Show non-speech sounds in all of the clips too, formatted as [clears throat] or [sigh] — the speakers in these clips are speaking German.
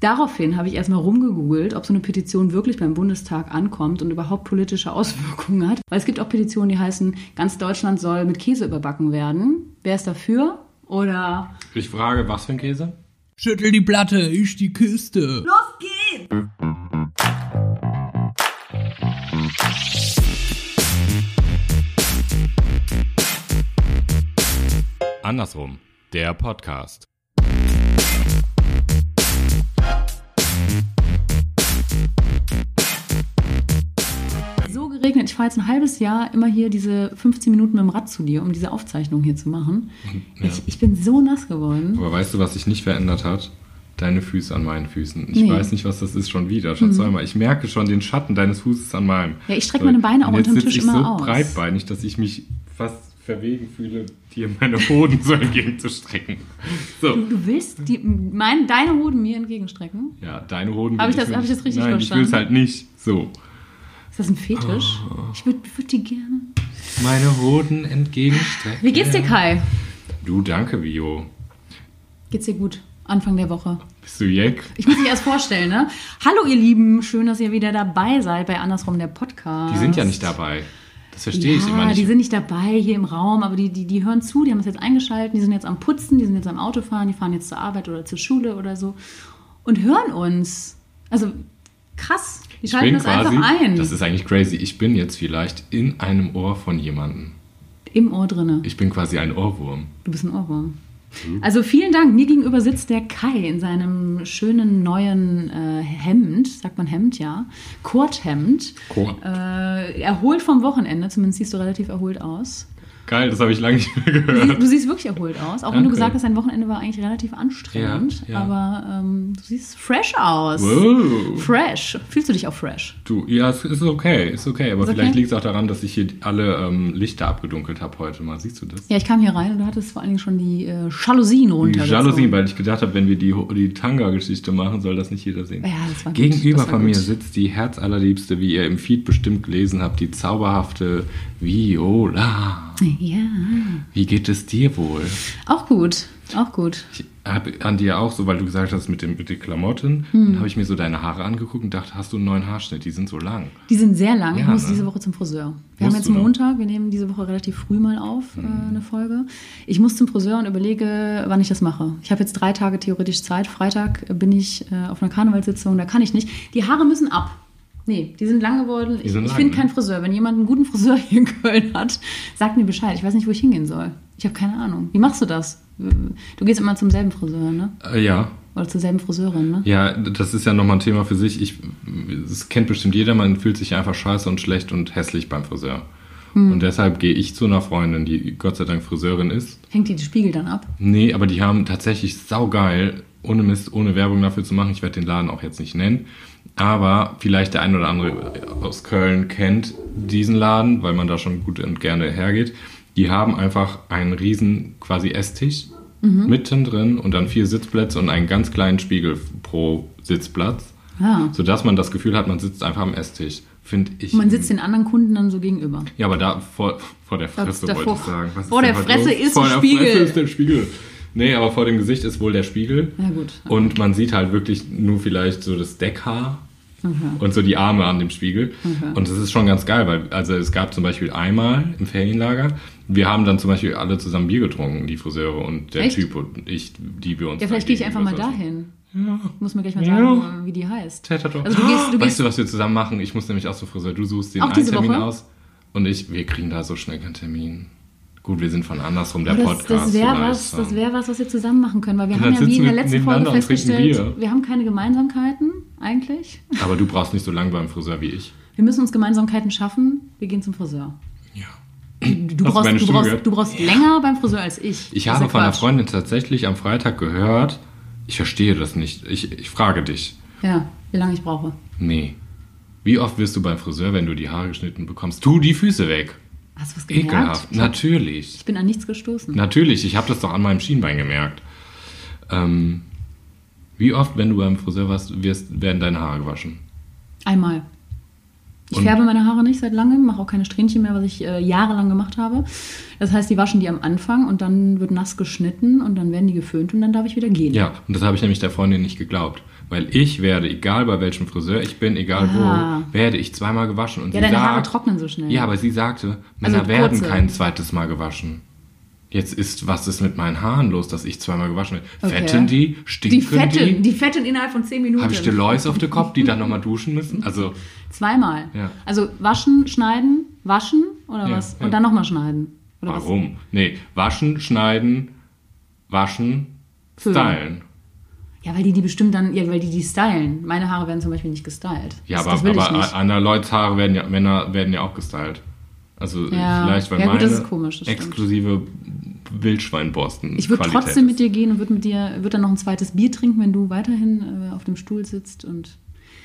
Daraufhin habe ich erstmal rumgegoogelt, ob so eine Petition wirklich beim Bundestag ankommt und überhaupt politische Auswirkungen hat. Weil es gibt auch Petitionen, die heißen, ganz Deutschland soll mit Käse überbacken werden. Wer ist dafür? Oder. Ich frage, was für ein Käse? Schüttel die Platte, ich die Kiste. Los geht's! Andersrum, der Podcast. Geregnet. Ich fahre jetzt ein halbes Jahr immer hier diese 15 Minuten mit dem Rad zu dir, um diese Aufzeichnung hier zu machen. Ja. Ich, ich bin so nass geworden. Aber weißt du, was sich nicht verändert hat? Deine Füße an meinen Füßen. Ich Nee. weiß nicht, was das ist schon wieder. Schon zweimal. Ich merke schon den Schatten deines Fußes an meinem. Ja, ich strecke meine Beine auch unterm sitze Tisch ich immer so aus. breitbeinig, dass ich mich fast verwegen fühle, dir meine Hoden so entgegenzustrecken. So. Du, du willst die, mein, deine Hoden mir entgegenstrecken? Ja, deine Hoden. Hab will ich das- mir hab ich das richtig Nein, verstanden? ich will es halt nicht. So. Ist das ein Fetisch? Oh. Ich würde würd die gerne. Meine Hoden entgegenstrecken. Wie geht's dir, Kai? Du, danke, Vio. Geht's dir gut? Anfang der Woche. Bist du Jack? Ich muss mich erst vorstellen, ne? Hallo, ihr Lieben. Schön, dass ihr wieder dabei seid bei Andersrum der Podcast. Die sind ja nicht dabei. Das verstehe ja, ich immer nicht. die sind nicht dabei hier im Raum, aber die, die, die hören zu, die haben es jetzt eingeschaltet, die sind jetzt am Putzen, die sind jetzt am Autofahren, die fahren jetzt zur Arbeit oder zur Schule oder so und hören uns. Also krass, die Ich schalten das quasi, einfach ein. das ist eigentlich crazy. Ich bin jetzt vielleicht in einem Ohr von jemandem. Im Ohr drinne. Ich bin quasi ein Ohrwurm. Du bist ein Ohrwurm. Mhm. Also vielen Dank. Mir gegenüber sitzt der Kai in seinem schönen neuen äh, Hemd, sagt man Hemd, ja, Kurthemd. Chor. Äh, erholt vom Wochenende, zumindest siehst du relativ erholt aus. Geil, das habe ich lange nicht mehr gehört. du siehst wirklich erholt aus, auch wenn du Danke. gesagt hast, dein Wochenende war eigentlich relativ anstrengend. Ja, ja. Aber ähm, du siehst fresh aus. Wow. Fresh. Fühlst du dich auch fresh? Du, ja, es ist okay, ist okay. Aber Ist vielleicht okay? liegt es auch daran, dass ich hier alle ähm, Lichter abgedunkelt habe heute mal. Siehst du das? Ja, ich kam hier rein und du hattest vor allen Dingen schon die äh, Jalousien Die runtergezogen. Jalousien, weil ich gedacht habe, wenn wir die, die Tanga-Geschichte machen, soll das nicht jeder sehen. Ja, das war. Gegenüber Das war von mir gut. sitzt die Herzallerliebste, wie ihr im Feed bestimmt gelesen habt, die zauberhafte Viola. Ja, Wie geht es dir wohl? auch gut. Auch gut. Ich habe an dir auch so, weil du gesagt hast mit, dem, mit den Klamotten, Hm. dann habe ich mir so deine Haare angeguckt und dachte, hast du einen neuen Haarschnitt? Die sind so lang. Die sind sehr lang. ich Ja, muss ne? diese Woche zum Friseur. Musst Wir haben jetzt. Montag, wir nehmen diese Woche relativ früh mal auf, äh, eine Folge. Ich muss zum Friseur und überlege, wann ich das mache. Ich habe jetzt drei Tage theoretisch Zeit. Freitag bin ich äh, auf einer Karnevalssitzung, da kann ich nicht. Die Haare müssen ab. Nee, die sind lang geworden. Ich, sind ich lang, finde ne? keinen Friseur. Wenn jemand einen guten Friseur [laughs] hier in Köln hat, sagt mir Bescheid. Ich weiß nicht, wo ich hingehen soll. Ich habe keine Ahnung. Wie machst du das? Du gehst immer zum selben Friseur, ne? Äh, ja, Oder zur selben Friseurin, ne? ja, das ist ja nochmal ein Thema für sich. Ich, das kennt bestimmt jeder, man fühlt sich einfach scheiße und schlecht und hässlich beim Friseur. Hm. Und deshalb gehe ich zu einer Freundin, die Gott sei Dank Friseurin ist. Hängt die die Spiegel dann ab? Nee, aber die haben tatsächlich saugeil, ohne Mist, ohne Werbung dafür zu machen. Ich werde den Laden auch jetzt nicht nennen. Aber vielleicht der ein oder andere aus Köln kennt diesen Laden, weil man da schon gut und gerne hergeht. Die haben einfach einen riesen quasi Esstisch mittendrin und dann vier Sitzplätze und einen ganz kleinen Spiegel pro Sitzplatz. Ah. Sodass man das Gefühl hat, man sitzt einfach am Esstisch. Finde ich. Man sitzt den anderen Kunden dann so gegenüber. Ja, aber da vor, vor der Fresse davor- wollte ich sagen. Was vor der Fresse los? ist vor der Spiegel. Fresse ist der Spiegel. Nee, aber vor dem Gesicht ist wohl der Spiegel. Na gut. Und man sieht halt wirklich nur vielleicht so das Deckhaar und so die Arme an dem Spiegel. Und das ist schon ganz geil, weil also es gab zum Beispiel einmal im Ferienlager, wir haben dann zum Beispiel alle zusammen Bier getrunken, die Friseure und der Echt? Typ und ich, die wir uns Ja, vielleicht gehe ich einfach mal dahin. Ich muss mir gleich mal Ja. sagen, wie die heißt. Täter Also du gehst, du weißt gehst du, was wir zusammen machen? Ich muss nämlich auch zum Friseur. Du suchst den einen Termin Woche? aus und ich, wir kriegen da so schnell keinen Termin. Gut, wir sind von andersrum, der das, Podcast. das wäre was, das wäre was, was wir zusammen machen können, weil wir Und haben ja wie in der letzten Folge festgestellt, wir haben keine Gemeinsamkeiten eigentlich. Aber du brauchst nicht so lange beim Friseur wie ich. Wir müssen uns Gemeinsamkeiten schaffen. Wir gehen zum Friseur. Ja. Du Hast brauchst, du Stimme brauchst, gehört? du brauchst länger beim Friseur als ich. Ich Das habe ja von einer. Freundin tatsächlich am Freitag gehört, ich verstehe das nicht. Ich, ich frage dich. Ja, wie lange ich brauche. Nee. Wie oft wirst du beim Friseur, wenn du die Haare geschnitten bekommst, tu die Füße weg? Hast du was gemerkt? Ekelhaft. Natürlich. ich bin an nichts gestoßen. Natürlich, ich habe das doch an meinem Schienbein gemerkt. Ähm, wie oft, wenn du beim Friseur warst, wirst, werden deine Haare gewaschen? Einmal. Ich Und- färbe meine Haare nicht seit langem, mache auch keine Strähnchen mehr, was ich äh, jahrelang gemacht habe. Das heißt, die waschen die am Anfang und dann wird nass geschnitten und dann werden die geföhnt und dann darf ich wieder gehen. Ja, und das habe ich nämlich der Freundin nicht geglaubt. Weil ich werde, egal bei welchem Friseur ich bin, egal Ah. wo, werde ich zweimal gewaschen. Und Ja, sie deine sagt, Haare trocknen so schnell. Ja, aber sie sagte, Männer Also werden kein zweites Mal gewaschen. Jetzt ist, was ist mit meinen Haaren los, dass ich zweimal gewaschen werde? Okay. Fetten die? Stinken Die fetten, die fetten innerhalb von 10 Minuten. Habe ich Delois auf dem Kopf, die dann nochmal duschen müssen? Also, [laughs] Zweimal. Ja. Also waschen, schneiden, waschen oder Ja, was? ja. Und dann nochmal schneiden. Oder warum? Nee, waschen, schneiden, waschen, Föhnen. stylen. Was? Ja, weil die die bestimmt dann, ja, weil die die stylen. Meine Haare werden zum Beispiel nicht gestylt. Ja, das, aber, das aber. Anna Lloyds Haare werden ja, Männer werden ja auch gestylt. Also Ja. vielleicht, weil Ja, gut, meine das ist komisch, exklusive Wildschweinborsten. Ich würde trotzdem mit dir gehen und würde mit dir, würde dann noch ein zweites Bier trinken, wenn du weiterhin äh, auf dem Stuhl sitzt und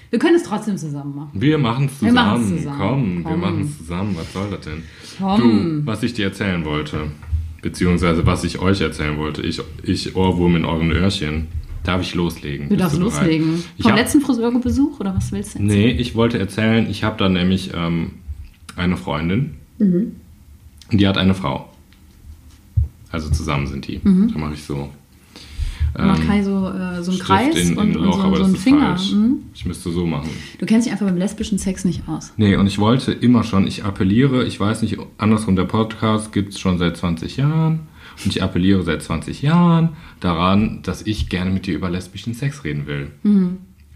wir können es trotzdem zusammen machen. Wir machen es Wir zusammen. zusammen. Komm, wir Komm. machen es zusammen. Was soll das denn? Komm. Du, was ich dir erzählen wollte, beziehungsweise was ich euch erzählen wollte, ich, ich Ohrwurm in euren Öhrchen. Darf ich loslegen? Du Bist darfst bereit? loslegen. Ich Vom hab, letzten Friseurbesuch oder was willst du jetzt? Nee, ich wollte erzählen, ich habe da nämlich ähm, eine Freundin. Mhm. Und die hat eine Frau. Also zusammen sind die. Mhm. Da mache ich so. Ähm, Kai so, äh, so einen Stift Kreis in, in und, ein und Loch, so, aber so einen Finger. Mhm. Ich müsste so machen. Du kennst dich einfach beim lesbischen Sex nicht aus. Nee, und ich wollte immer schon, ich appelliere, ich weiß nicht, andersrum, der Podcast gibt es schon seit 20 Jahren. Und ich appelliere seit 20 Jahren daran, dass ich gerne mit dir über lesbischen Sex reden will.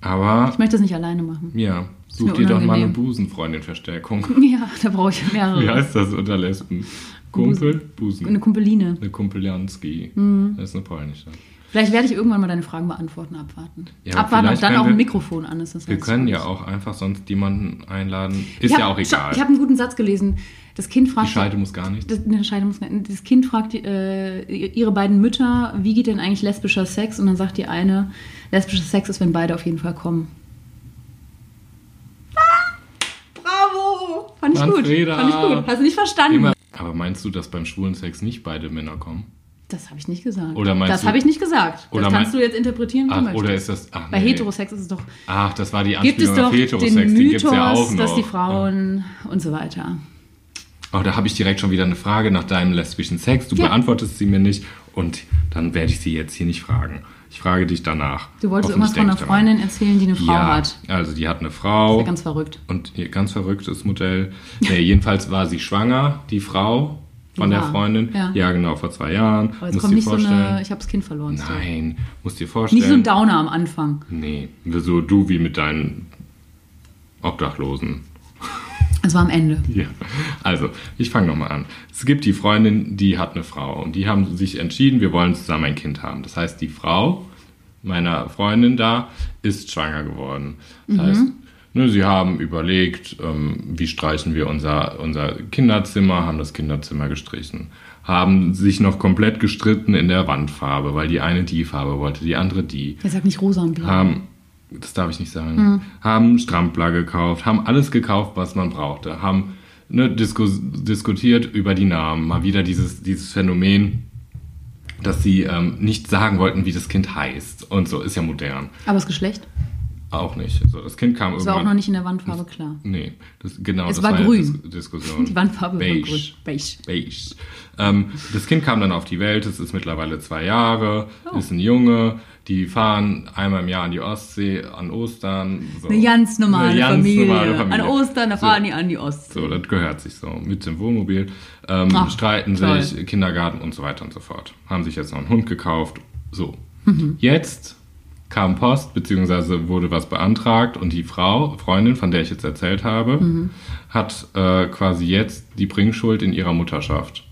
Aber, Ich möchte das nicht alleine machen. ja, such dir doch mal eine. Busenfreundin-Verstärkung. [laughs] Ja, da brauche ich mehrere. Wie heißt das unter Lesben? Kumpel? Busen. Eine Kumpeline. Eine Kumpelianski. Das ist eine polnische. Vielleicht werde ich irgendwann mal deine Fragen beantworten, abwarten. Ja, abwarten, vielleicht dann auch ein Mikrofon an ist. Das Wir können ich ja auch einfach sonst jemanden einladen. Ist Ich ja hab- auch egal. Ich habe einen guten Satz gelesen. Das Kind Die fragt. Scheide muss gar nicht. Das, ne, Scheide muss nicht. das Kind fragt äh, ihre beiden Mütter, wie geht denn eigentlich lesbischer Sex? Und dann sagt die eine, lesbischer Sex ist, wenn beide auf jeden Fall kommen. Fand ich Manfreda. gut. Fand ich gut. Hast du nicht verstanden? Immer. Aber meinst du, dass beim schwulen Sex nicht beide Männer kommen? Das habe ich nicht gesagt. Oder meinst das du- habe ich nicht gesagt. Oder das kannst du jetzt interpretieren, wie du Ach, möchtest. oder ist das. Ach, Bei nee. Heterosex ist es doch. Ach, das war die Gibt es Anspielung doch auf den Heterosex. Die gibt's Mythos, ja auch noch. dass die Frauen und so weiter. Oh, da habe ich direkt schon wieder eine Frage nach deinem lesbischen Sex. Du Ja. beantwortest sie mir nicht und dann werde ich sie jetzt hier nicht fragen. Ich frage dich danach. Du wolltest irgendwas von einer. Freundin erzählen, die eine Frau ja, hat. also die hat eine Das Frau ist ja ganz verrückt. und ihr ganz verrücktes Modell. Nee, jedenfalls war sie schwanger, die Frau von der War. Freundin. Ja. genau, vor zwei Jahren. Aber jetzt Musst kommt nicht so vorstellen. eine, ich habe das Kind verloren. Nein, musst dir vorstellen. Nicht so ein Downer am Anfang. Nee, so du wie mit deinen Obdachlosen. Es war am Ende. Ja, also ich fange nochmal an. Es gibt die Freundin, die hat eine Frau und die haben sich entschieden, wir wollen zusammen ein Kind haben. Das heißt, die Frau meiner Freundin da ist schwanger geworden. Das heißt, ne, sie haben überlegt, ähm, wie streichen wir unser, unser Kinderzimmer, haben das Kinderzimmer gestrichen. Haben sich noch komplett gestritten in der Wandfarbe, weil die eine die Farbe wollte, die andere die Er sagt nicht rosa und blau. haben, das darf ich nicht sagen, haben Strampler gekauft, haben alles gekauft, was man brauchte, haben ne, diskus diskutiert über die Namen, mal wieder dieses, dieses Phänomen, dass sie ähm, nicht sagen wollten, wie das Kind heißt und so, ist ja modern. Aber das Geschlecht? Auch nicht. So, das Kind kam Das war auch irgendwann. noch nicht in der Wandfarbe klar. Nee, das, genau, Es das war war, ja grün. Dis Diskussion. [laughs] Die Wandfarbe Beige. war grün. Beige. Beige. Ähm, das Kind kam dann auf die Welt, es ist mittlerweile zwei Jahre, Oh. ist ein Junge, die fahren einmal im Jahr an die Ostsee, an Ostern. So. Eine ganz normale, Eine ganz Familie. normale Familie. An Ostern, da So. fahren die an die Ostsee. So, das gehört sich so. Mit dem Wohnmobil. Ähm, Ach, streiten toll. sich, Kindergarten und so weiter und so fort. Haben sich jetzt noch einen Hund gekauft. So. Mhm. Jetzt kam Post, beziehungsweise wurde was beantragt und die Frau, Freundin, von der ich jetzt erzählt habe, Mhm. hat äh, quasi jetzt die Bringschuld in ihrer Mutterschaft.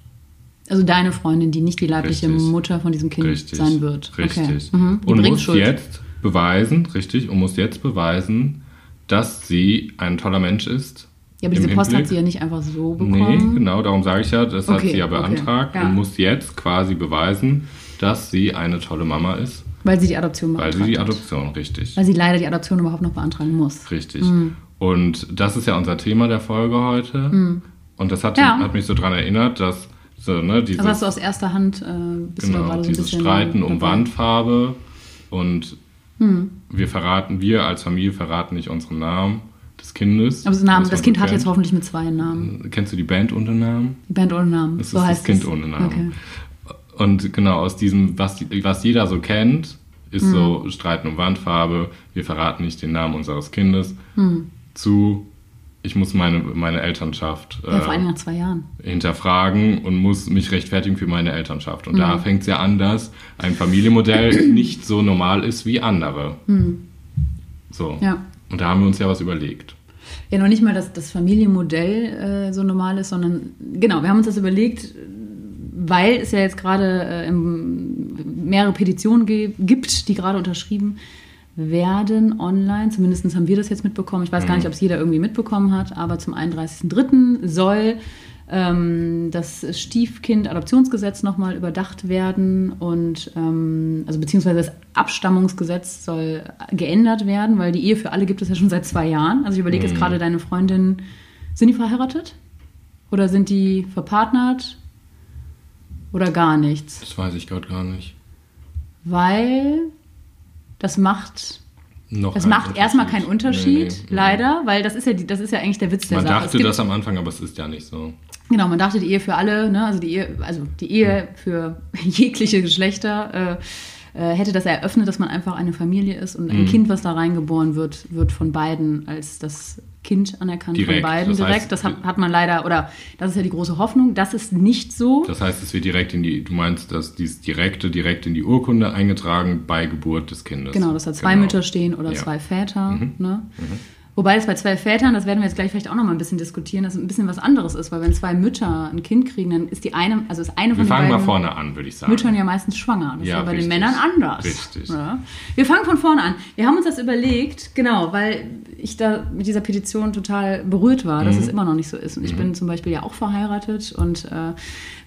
Also deine Freundin, die nicht die leibliche Richtig. Mutter von diesem Kind Richtig. sein wird. Richtig. Okay. Mhm. Und muss Bringschuld. jetzt beweisen, richtig, und muss jetzt beweisen, dass sie ein toller Mensch ist. Ja, aber diese Post hat Hinblick- sie ja nicht einfach so Nee, bekommen. genau, darum sage ich ja, das hat Okay, sie ja okay, beantragt ja. und muss jetzt quasi beweisen, dass sie eine tolle Mama ist, Weil sie die Adoption weil beantragt sie die hat. Adoption, richtig. Weil sie leider die Adoption überhaupt noch beantragen muss. Richtig. Und das ist ja unser Thema der Folge heute. Und das hat, Mhm. Ja. hat mich so daran erinnert, dass so, ne, dieses, Also hast du aus erster Hand äh, bist du genau, gerade so ein dieses bisschen Streiten um dabei. Wandfarbe und Hm. wir verraten, wir als Familie verraten nicht unseren Namen. des Kindes. Aber das, Namen, das Kind hat jetzt hoffentlich mit zwei Namen. Kennst du die Band ohne Namen? Die Band ohne Namen. Das so ist das heißt Kind es. ohne Namen. Okay. Und genau aus diesem, was, was jeder so kennt, ist Hm. so Streiten um Wandfarbe, wir verraten nicht den Namen unseres Kindes, Hm. zu ich muss meine, meine Elternschaft Ja, vor allem äh, nach zwei Jahren. hinterfragen und muss mich rechtfertigen für meine Elternschaft. Und Hm. da fängt es ja an, dass ein Familienmodell [clears throat] nicht so normal ist wie andere. So. Hm. Ja. Und da haben wir uns ja was überlegt. Ja, noch nicht mal, dass das Familienmodell äh, so normal ist, sondern genau, wir haben uns das überlegt, weil es ja jetzt gerade äh, mehrere Petitionen gibt, die gerade unterschrieben werden online. Zumindest haben wir das jetzt mitbekommen. Ich weiß gar nicht, ob es jeder irgendwie mitbekommen hat, aber zum 31.03. soll ähm, das Stiefkind-Adoptionsgesetz nochmal überdacht werden und ähm, also beziehungsweise das Abstammungsgesetz soll geändert werden, weil die Ehe für alle gibt es ja schon seit zwei Jahren. Also ich überlege jetzt gerade, deine Freundin, sind die verheiratet? Oder sind die verpartnert? Oder gar nichts? Das weiß ich gerade gar nicht. Weil das macht Noch das macht erstmal keinen Unterschied, Nee, nee. leider, weil das ist ja die, das ist ja eigentlich der Witz der Man Sache. dachte es gibt, das am Anfang, aber es ist ja nicht so. Genau, man dachte die Ehe für alle, ne, also die Ehe, also die Ehe für [laughs] jegliche Geschlechter äh, äh, hätte das eröffnet, dass man einfach eine Familie ist und ein Mhm. Kind, was da reingeboren wird, wird von beiden als das Kind anerkannt Direkt. von beiden Das heißt, direkt. das hat, hat man leider, oder das ist ja die große Hoffnung. Das ist nicht so. Das heißt, es wird direkt in die, du meinst, dass dieses direkte direkt in die Urkunde eingetragen bei Geburt des Kindes. Genau, dass da zwei Genau. Mütter stehen oder Ja. Mhm. zwei Väter. Ne? Wobei es bei zwei Vätern, das werden wir jetzt gleich vielleicht auch noch mal ein bisschen diskutieren, dass es ein bisschen was anderes ist, weil wenn zwei Mütter ein Kind kriegen, dann ist die eine, also ist eine Wir von den fangen mal beiden vorne an, würde ich sagen. Müttern ja meistens schwanger. Das Ja, ist ja bei richtig. den Männern anders. Richtig. Ja. Wir fangen von vorne an. Wir haben uns das überlegt, genau, weil ich da mit dieser Petition total berührt war, Mhm. dass es immer noch nicht so ist. Und ich bin zum Beispiel ja auch verheiratet und äh,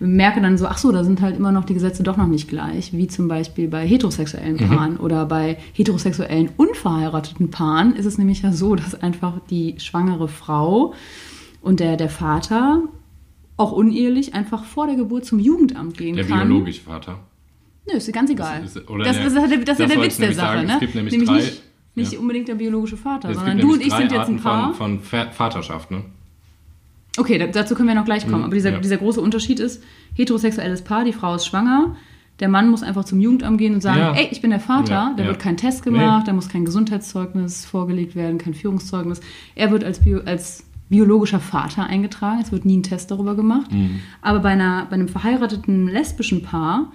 merke dann so, ach so, da sind halt immer noch die Gesetze doch noch nicht gleich, wie zum Beispiel bei heterosexuellen Mhm. Paaren oder bei heterosexuellen unverheirateten Paaren ist es nämlich ja so, dass einfach die schwangere Frau und der, der Vater auch unehelich einfach vor der Geburt zum Jugendamt gehen Der kann. biologische Vater. Nö, ist ganz egal. Das ist- oder das, der- das, der- das ist ja das der wollte Witz der nämlich Sache, sagen. ne? Es gibt nämlich drei- nicht, nicht ja. unbedingt der biologische Vater, Es sondern du und nämlich ich sind jetzt ein Paar. Von, von Vaterschaft, ne? Okay, da- dazu können wir noch gleich kommen. Mhm, Aber dieser, ja. dieser große Unterschied ist, heterosexuelles Paar, die Frau ist schwanger, der Mann muss einfach zum Jugendamt gehen und sagen, Ja. ey, ich bin der Vater, Ja, da ja. wird kein Test gemacht, da muss kein Gesundheitszeugnis vorgelegt werden, kein Führungszeugnis. Er wird als, Bio, als biologischer Vater eingetragen, es wird nie ein Test darüber gemacht. Mhm. Aber bei, einer, bei einem verheirateten lesbischen Paar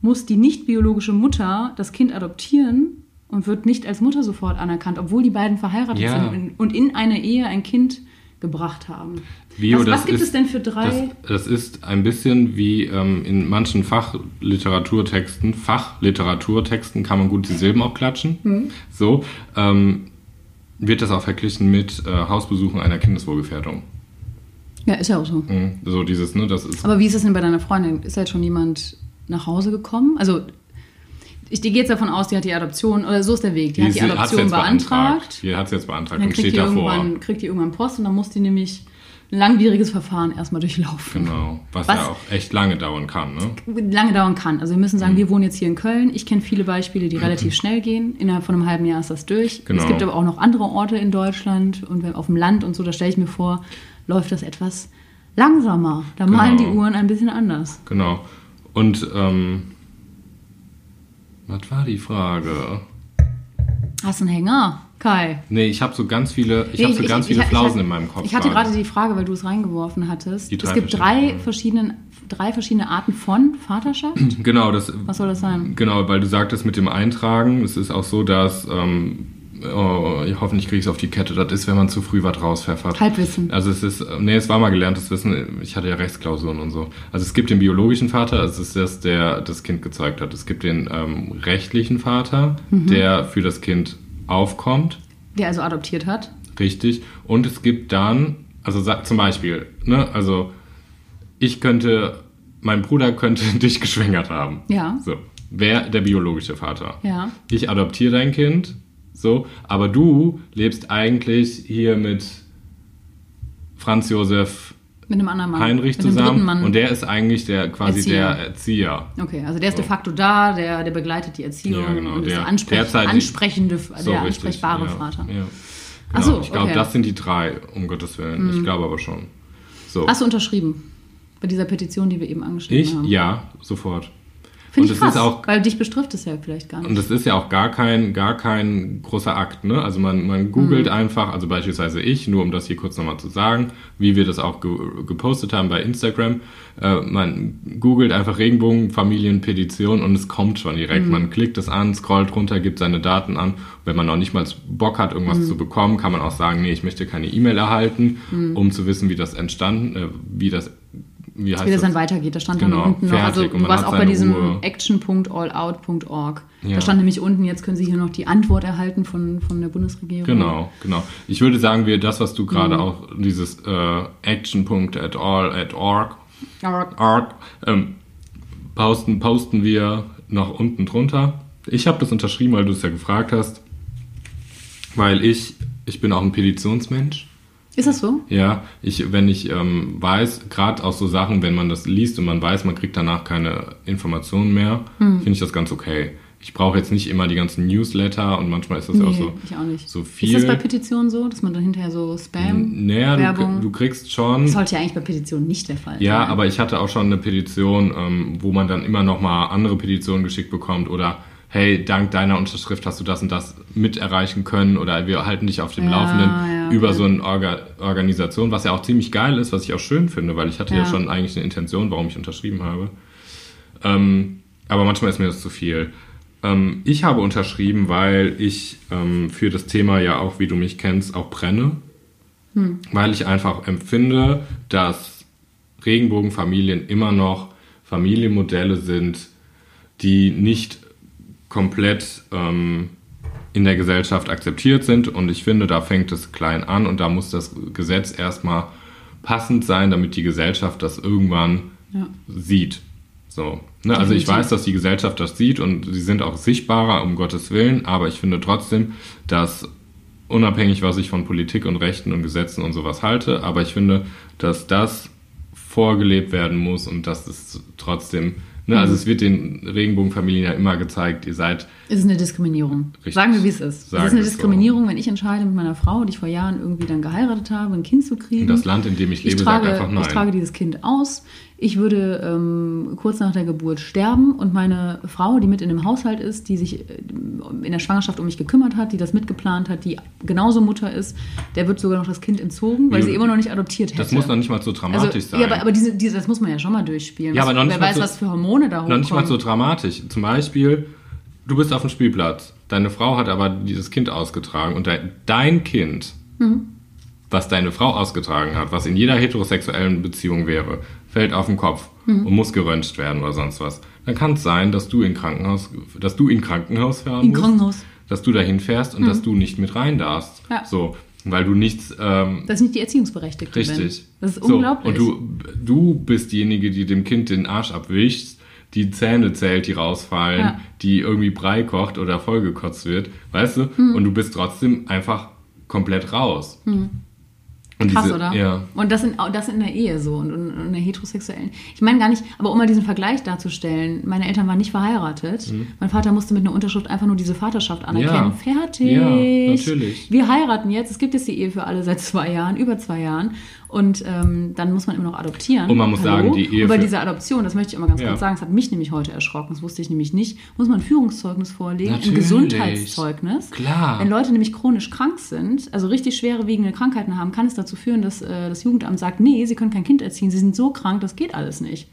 muss die nicht biologische Mutter das Kind adoptieren und wird nicht als Mutter sofort anerkannt, obwohl die beiden verheiratet sind und- in eine Ehe ein Kind gebracht haben. Bio, was, das was gibt ist, es denn für drei? Das, das ist ein bisschen wie ähm, in manchen Fachliteraturtexten. Fachliteraturtexten kann man gut die Silben auch klatschen. Mhm. So ähm, wird das auch verglichen mit äh, Hausbesuchen einer Kindeswohlgefährdung. Ja, ist ja auch so. Mhm. So dieses, ne, das ist. Aber wie ist es denn bei deiner Freundin? Ist da jetzt schon jemand nach Hause gekommen? Also, ich gehe jetzt davon aus, die hat die Adoption, oder so ist der Weg. Die, hat die sie- hat's Adoption jetzt beantragt. Die hat es jetzt beantragt Dann und kriegt steht die, davor. irgendwann, kriegt die irgendwann Post und dann muss die nämlich ein langwieriges Verfahren erstmal durchlaufen. Genau. Was, Was- ja auch echt lange dauern kann, ne? Lange dauern kann. Also wir müssen Mhm. sagen, wir wohnen jetzt hier in Köln. Ich kenne viele Beispiele, die [clears throat] relativ schnell gehen. Innerhalb von einem halben Jahr ist das durch. Genau. Es gibt aber auch noch andere Orte in Deutschland und auf dem Land und so, da stelle ich mir vor, läuft das etwas langsamer. Da malen die Genau. Uhren ein bisschen anders. Genau. Und ähm, was war die Frage? Hast du einen Hänger, Kai? Nee, ich habe so ganz viele, ich Nee, habe so ganz viele ich- Flausen ich- in meinem Kopf. Ich hatte gerade. die Frage, weil du es reingeworfen hattest. Die es gibt drei verschiedene, drei verschiedene Arten von Vaterschaft. Genau, das, Was soll das sein? genau, weil du sagtest mit dem Eintragen, es ist auch so, dass, ähm, oh, hoffentlich kriege ich es auf die Kette, das ist, wenn man zu früh was rauspfeffert. Halbwissen. Also es ist, nee, es war mal gelerntes Wissen, ich hatte ja Rechtsklausuren und so. Also es gibt den biologischen Vater, es ist das, der das Kind gezeugt hat. Es gibt den ähm, rechtlichen Vater, Mhm. der für das Kind aufkommt, Der also adoptiert hat. richtig. Und es gibt dann, also zum Beispiel, ne, also ich könnte, mein Bruder könnte [laughs] dich geschwängert haben. Ja. So, wer der biologische Vater? Ja. Ich adoptiere dein Kind, so, aber du lebst eigentlich hier mit Franz Josef Mit einem anderen Mann. Heinrich mit zusammen und der ist eigentlich der quasi Erzieher. der Erzieher. Okay, also der ist So. de facto da, der, der begleitet die Erziehung Ja, genau, und ist der der, ansprech derzeitig- ansprechende, So der richtig, ansprechbare ja, Vater. Ja. Ach so, ich glaube, okay. Mhm. das sind die drei, um Gottes Willen. Ich glaube aber schon. So. Hast du unterschrieben? Bei dieser Petition, die wir eben angeschrieben ich? haben. Ja, sofort. Finde ich krass, auch- weil dich betrifft es ja vielleicht gar nicht. Und das ist ja auch gar kein, gar kein großer Akt, ne? Also man, man googelt Mhm. einfach, also beispielsweise ich, nur um das hier kurz nochmal zu sagen, wie wir das auch ge gepostet haben bei Instagram, äh, man googelt einfach Regenbogenfamilienpetition und es kommt schon Mhm. direkt. Man klickt es an, scrollt runter, gibt seine Daten an. Wenn man noch nicht mal Bock hat, irgendwas Mhm. zu bekommen, kann man auch sagen, nee, ich möchte keine E-Mail erhalten, Mhm. um zu wissen, wie das entstanden, äh, wie das, wie heißt wie das das? dann weitergeht. Da stand Genau, dann unten noch, also du warst auch bei diesem action.allout.org. Ja. Da stand nämlich unten, jetzt können Sie hier noch die Antwort erhalten von, von der Bundesregierung. Genau, genau. Ich würde sagen, wir das, was du Mhm. gerade auch, dieses äh, action.at.all.org Org. org, ähm, posten, posten wir noch unten drunter. Ich habe das unterschrieben, weil du es ja gefragt hast, weil ich, ich bin auch ein Petitionsmensch. Ist das so? Ja, ich, wenn ich ähm, weiß, gerade aus so Sachen, wenn man das liest und man weiß, man kriegt danach keine Informationen mehr, Hm. finde ich das ganz okay. Ich brauche jetzt nicht immer die ganzen Newsletter und manchmal ist das ja auch so, ich auch nicht. so Ist viel. das bei Petitionen so, dass man dann hinterher so Spam? naja, Werbung? du, du kriegst schon. Das sollte ja eigentlich bei Petitionen nicht der Fall Ja, sein. aber ich hatte auch schon eine Petition, ähm, wo man dann immer noch mal andere Petitionen geschickt bekommt oder hey, dank deiner Unterschrift hast du das und das mit erreichen können oder wir halten dich auf dem Ja, Laufenden ja, okay. über so eine Orga Organisation, was ja auch ziemlich geil ist, was ich auch schön finde, weil ich hatte ja, Ja. schon eigentlich eine Intention, warum ich unterschrieben habe. Ähm, aber manchmal ist mir das zu viel. Ähm, ich habe unterschrieben, weil ich ähm, für das Thema ja auch, wie du mich kennst, auch brenne. Weil ich einfach empfinde, dass Regenbogenfamilien immer noch Familienmodelle sind, die nicht komplett ähm, in der Gesellschaft akzeptiert sind. Und ich finde, da fängt es klein an und da muss das Gesetz erstmal passend sein, damit die Gesellschaft das irgendwann Ja. sieht. So. Ne? Also ich weiß, dass die Gesellschaft das sieht und sie sind auch sichtbarer, um Gottes Willen, aber ich finde trotzdem, dass unabhängig, was ich von Politik und Rechten und Gesetzen und sowas halte, aber ich finde, dass das vorgelebt werden muss und dass es trotzdem, ne, Mhm. also es wird den Regenbogenfamilien ja immer gezeigt, ihr seid, Es ist eine Diskriminierung. Richtig. Sagen wir, wie es ist. Sagen es ist eine es so. Diskriminierung, wenn ich entscheide, mit meiner Frau, die ich vor Jahren irgendwie dann geheiratet habe, ein Kind zu kriegen. das Land, in dem ich lebe, ich trage, sagt einfach nein. Ich trage dieses Kind aus. Ich würde ähm, kurz nach der Geburt sterben und meine Frau, die mit in dem Haushalt ist, die sich äh, in der Schwangerschaft um mich gekümmert hat, die das mitgeplant hat, die genauso Mutter ist, der wird sogar noch das Kind entzogen, weil Wie- sie immer noch nicht adoptiert hätte. das muss noch nicht mal so dramatisch also, sein. Ja, aber, aber diese, diese, das muss man ja schon mal durchspielen. Ja, aber noch nicht wer weiß, so- was für Hormone da Noch hochkommen. nicht mal so dramatisch. Zum Beispiel, du bist auf dem Spielplatz, deine Frau hat aber dieses Kind ausgetragen und dein, dein Kind, Mhm. was deine Frau ausgetragen hat, was in jeder heterosexuellen Beziehung wäre, fällt auf den Kopf Mhm. und muss geröntgt werden oder sonst was. Dann kann es sein, dass du in Krankenhaus, dass du in Krankenhaus fahren Im musst, Krankenhaus. dass du dahin fährst und dass du nicht mit rein darfst. Ja. So, weil du nichts ähm, Das ist nicht die Erziehungsberechtigte. Richtig. Ben. Das ist So, unglaublich. Und du, du bist diejenige, die dem Kind den Arsch abwischt, die Zähne zählt, die rausfallen, Ja. die irgendwie Brei kocht oder vollgekotzt wird, weißt du? Hm. Und du bist trotzdem einfach komplett raus. Und Krass, diese- oder? Ja. Und das in, das in der Ehe so und, und in der heterosexuellen. Ich meine gar nicht, aber um mal diesen Vergleich darzustellen, meine Eltern waren nicht verheiratet. Mein Vater musste mit einer Unterschrift einfach nur diese Vaterschaft anerkennen. Mhm. Ja. Fertig. Ja, natürlich. Wir heiraten jetzt. Es gibt jetzt die Ehe für alle seit zwei Jahren, über zwei Jahren. Und ähm, dann muss man immer noch adoptieren. Und man muss sagen, die Ehe Und bei dieser Adoption, das möchte ich immer ganz Ja. kurz sagen, das hat mich nämlich heute erschrocken, das wusste ich nämlich nicht, muss man ein Führungszeugnis vorlegen, ein Natürlich. Gesundheitszeugnis. Klar. Wenn Leute nämlich chronisch krank sind, also richtig schwere wiegende Krankheiten haben, kann es dazu führen, dass äh, das Jugendamt sagt, nee, sie können kein Kind erziehen, sie sind so krank, das geht alles nicht.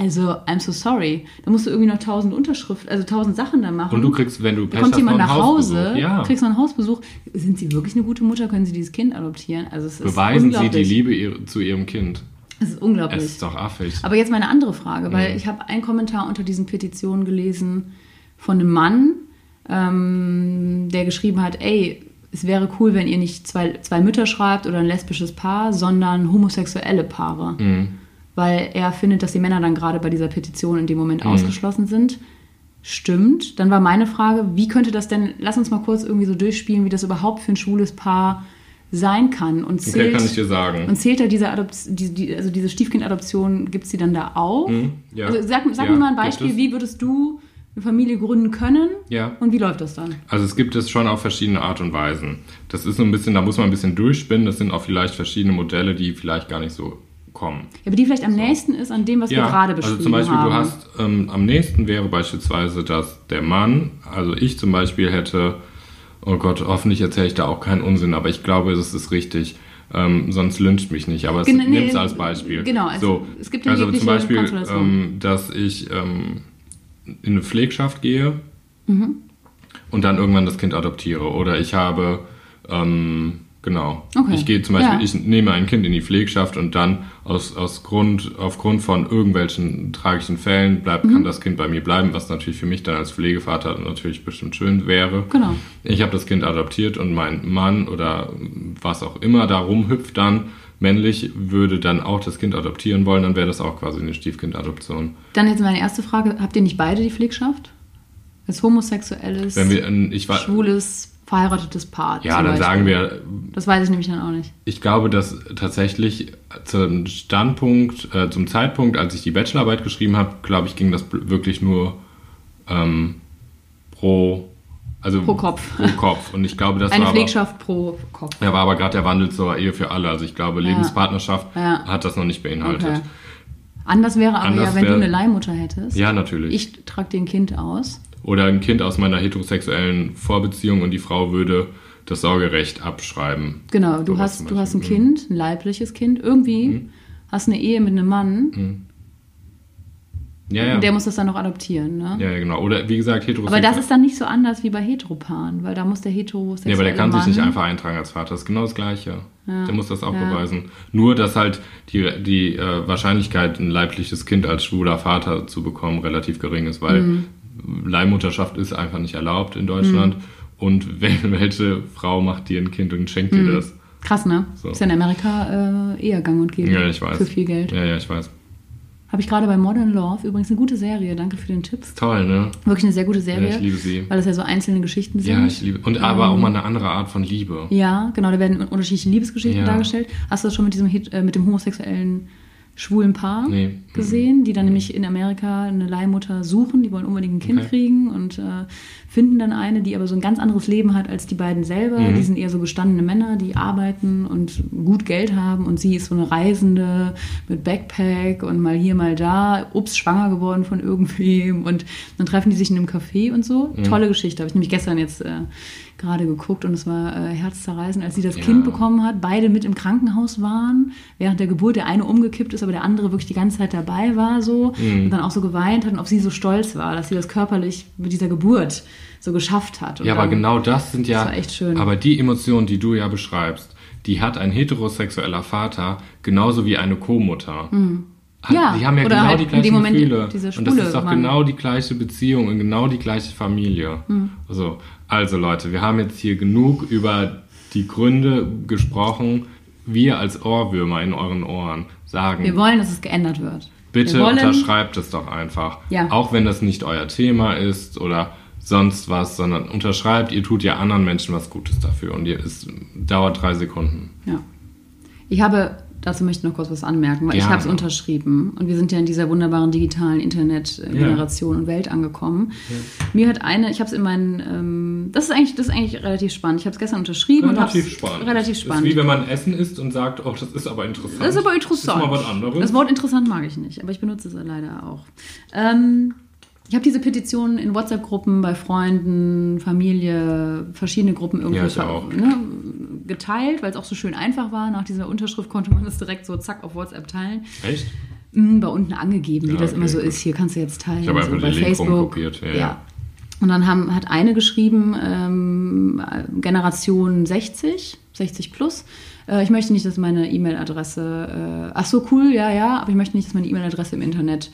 Also, I'm so sorry. Da musst du irgendwie noch tausend Unterschriften, also tausend Sachen da machen. Und du kriegst, wenn du da Pech kommt hast, jemand nach Hause. Ja. kriegst noch einen Hausbesuch. Sind sie wirklich eine gute Mutter? Können sie dieses Kind adoptieren? Also es ist Beweisen sie die. Liebe zu ihrem Kind. Es ist unglaublich. Es ist doch affig. Aber jetzt meine andere Frage, weil ich habe einen Kommentar unter diesen Petitionen gelesen von einem Mann, ähm, der geschrieben hat, ey, es wäre cool, wenn ihr nicht zwei, zwei Mütter schreibt oder ein lesbisches Paar, sondern homosexuelle Paare. Weil er findet, dass die Männer dann gerade bei dieser Petition in dem Moment ausgeschlossen sind. Stimmt. Dann war meine Frage, wie könnte das denn, lass uns mal kurz irgendwie so durchspielen, wie das überhaupt für ein schwules Paar sein kann. Und Okay, zählt, kann ich dir sagen. und zählt da diese Adoption, die, die, also diese Stiefkind-Adoption, gibt es die dann da auch? Hm, ja. Also sag, sag Ja, mir mal ein Beispiel, wie würdest du eine Familie gründen können? Ja. Und wie läuft das dann? Also es gibt es schon auf verschiedene Art und Weisen. Das ist so ein bisschen, da muss man ein bisschen durchspinnen. Das sind auch vielleicht verschiedene Modelle, die vielleicht gar nicht so kommen. Ja, aber die vielleicht am nächsten ist an dem, was wir gerade beschrieben also zum Beispiel, haben. du hast ähm, am nächsten wäre beispielsweise, dass der Mann, also ich zum Beispiel hätte, oh Gott, hoffentlich erzähle ich da auch keinen Unsinn, aber ich glaube, das ist richtig. Ähm, sonst lyncht mich nicht, aber es Gen- nimmt es als Beispiel. genau, es- so, es gibt ja also zum Beispiel, ähm, dass ich ähm, in eine Pflegschaft gehe Mhm. und dann irgendwann das Kind adoptiere. Oder ich habe, ähm, genau, Okay. ich gehe zum Beispiel, Ja. ich nehme ein Kind in die Pflegschaft und dann aus, aus Grund, aufgrund von irgendwelchen tragischen Fällen bleibt, Mhm. kann das Kind bei mir bleiben, was natürlich für mich dann als Pflegevater natürlich bestimmt schön wäre. Genau. Ich habe das Kind adoptiert und mein Mann oder was auch immer da rumhüpft dann, männlich, würde dann auch das Kind adoptieren wollen, dann wäre das auch quasi eine Stiefkindadoption. Dann jetzt meine erste Frage: Habt ihr nicht beide die Pflegschaft? Als homosexuelles, Wenn wir, ähm, ich war, schwules, verheiratetes Paar. ja, dann Beispiel. sagen wir, Das weiß ich nämlich dann auch nicht. Ich glaube, dass tatsächlich zum Standpunkt, äh, zum Zeitpunkt, als ich die Bachelorarbeit geschrieben habe, glaube ich, ging das wirklich nur ähm, pro, also Pro Kopf. Pro Kopf. Und ich glaube, das Eine war aber, Pflegschaft pro Kopf. ja, war aber gerade der Wandel zur Ehe für alle. Also ich glaube, Lebenspartnerschaft Ja. hat das noch nicht beinhaltet. Okay. Anders wäre aber Anders ja, wenn wär- du eine Leihmutter hättest. Ja, natürlich. Ich trage dir ein Kind aus. Oder ein Kind aus meiner heterosexuellen Vorbeziehung und die Frau würde das Sorgerecht abschreiben. Genau, du hast, du hast ein. Kind, ein leibliches Kind. Irgendwie Mhm. hast eine Ehe mit einem Mann Ja, ja. und der muss das dann noch adoptieren. Ne? ja, ja, genau. Oder wie gesagt, heterosexuell. Aber das ist dann nicht so anders wie bei Heteropaaren, weil da muss der Nee, heterosexuelle aber der kann Mann, sich nicht einfach eintragen als Vater. Das ist genau das Gleiche. Ja. Der muss das auch Ja. beweisen. Nur, dass halt die, die äh, Wahrscheinlichkeit, ein leibliches Kind als schwuler Vater zu bekommen, relativ gering ist, weil Mhm. Leihmutterschaft ist einfach nicht erlaubt in Deutschland. Mhm. Und [laughs] wel- welche Frau macht dir ein Kind und schenkt dir das? Krass, ne? So. Ist ja in Amerika äh, eher gang und gäbe. Ja, ich weiß. Für viel Geld. Ja, ja, ich weiß. Habe ich gerade bei Modern Love, übrigens eine gute Serie, danke für den Tipp. Toll, ne? Wirklich eine sehr gute Ja, Serie. ich liebe sie. Weil das ja so einzelne Geschichten sind. Ja, ich liebe. Und aber auch mal eine andere Art von Liebe. Ja, genau, da werden unterschiedliche Liebesgeschichten Ja. dargestellt. Hast du das schon mit diesem Het- äh, mit dem homosexuellen schwulen Paar Nee. gesehen, die dann nämlich in Amerika eine Leihmutter suchen, die wollen unbedingt ein Kind Okay. kriegen und äh, finden dann eine, die aber so ein ganz anderes Leben hat als die beiden selber. Mhm. Die sind eher so gestandene Männer, die arbeiten und gut Geld haben und sie ist so eine Reisende mit Backpack und mal hier, mal da, ups, schwanger geworden von irgendwem und dann treffen die sich in einem Café und so. Mhm. Tolle Geschichte, habe ich nämlich gestern jetzt äh, gerade geguckt und es war äh, herzzerreißend, als sie das Ja. Kind bekommen hat, beide mit im Krankenhaus waren, während der Geburt der eine umgekippt ist, aber der andere wirklich die ganze Zeit dabei war so Mhm. und dann auch so geweint hat und auf sie so stolz war, dass sie das körperlich mit dieser Geburt so geschafft hat. Und Ja, aber dann- genau das sind ja. Das war echt schön. Aber die Emotionen, die du ja beschreibst, die hat ein heterosexueller Vater genauso wie eine Co-Mutter. Hat, Mhm. Ja, die haben ja genau halt die in gleichen Moment Gefühle. Und das ist doch Mann. genau die gleiche Beziehung und genau die gleiche Familie. Mhm. So, also Leute, wir haben jetzt hier genug über die Gründe gesprochen. Wir als Ohrwürmer in euren Ohren sagen, wir wollen, dass es geändert wird. Bitte unterschreibt es doch einfach. Ja. Auch wenn das nicht euer Thema ist oder sonst was, sondern unterschreibt, ihr tut ja anderen Menschen was Gutes dafür und ihr, es dauert drei Sekunden. Ja. Ich habe, dazu möchte ich noch kurz was anmerken, weil ich Gerne. habe es unterschrieben und wir sind ja in dieser wunderbaren digitalen Internet-Generation und Welt angekommen. Mir hat eine, ich habe es in meinen, ähm, das ist eigentlich, das ist eigentlich relativ spannend. Ich habe es gestern unterschrieben und Relativ hab's- spannend. Relativ Ist spannend. wie wenn man Essen isst und sagt, oh, das ist aber interessant. Das ist aber interessant. Das ist mal was anderes. Das Wort interessant mag ich nicht, aber ich benutze es leider auch. Ähm, ich habe diese Petition in WhatsApp-Gruppen, bei Freunden, Familie, verschiedene Gruppen irgendwie Ja, ich auch. Ne, geteilt, weil es auch so schön einfach war. Nach dieser Unterschrift konnte man das direkt so zack auf WhatsApp teilen. Echt? Mm, Bei unten angegeben, wie Ja, das okay, immer so gut. ist. Hier kannst du jetzt teilen. Ich habe so einfach bei Facebook. rumkopiert, ja, ja. Und dann haben, hat eine geschrieben, ähm, Generation 60, 60 plus. Äh, ich möchte nicht, dass meine E-Mail-Adresse, äh, ach so, cool, ja, ja, aber ich möchte nicht, dass meine E-Mail-Adresse im Internet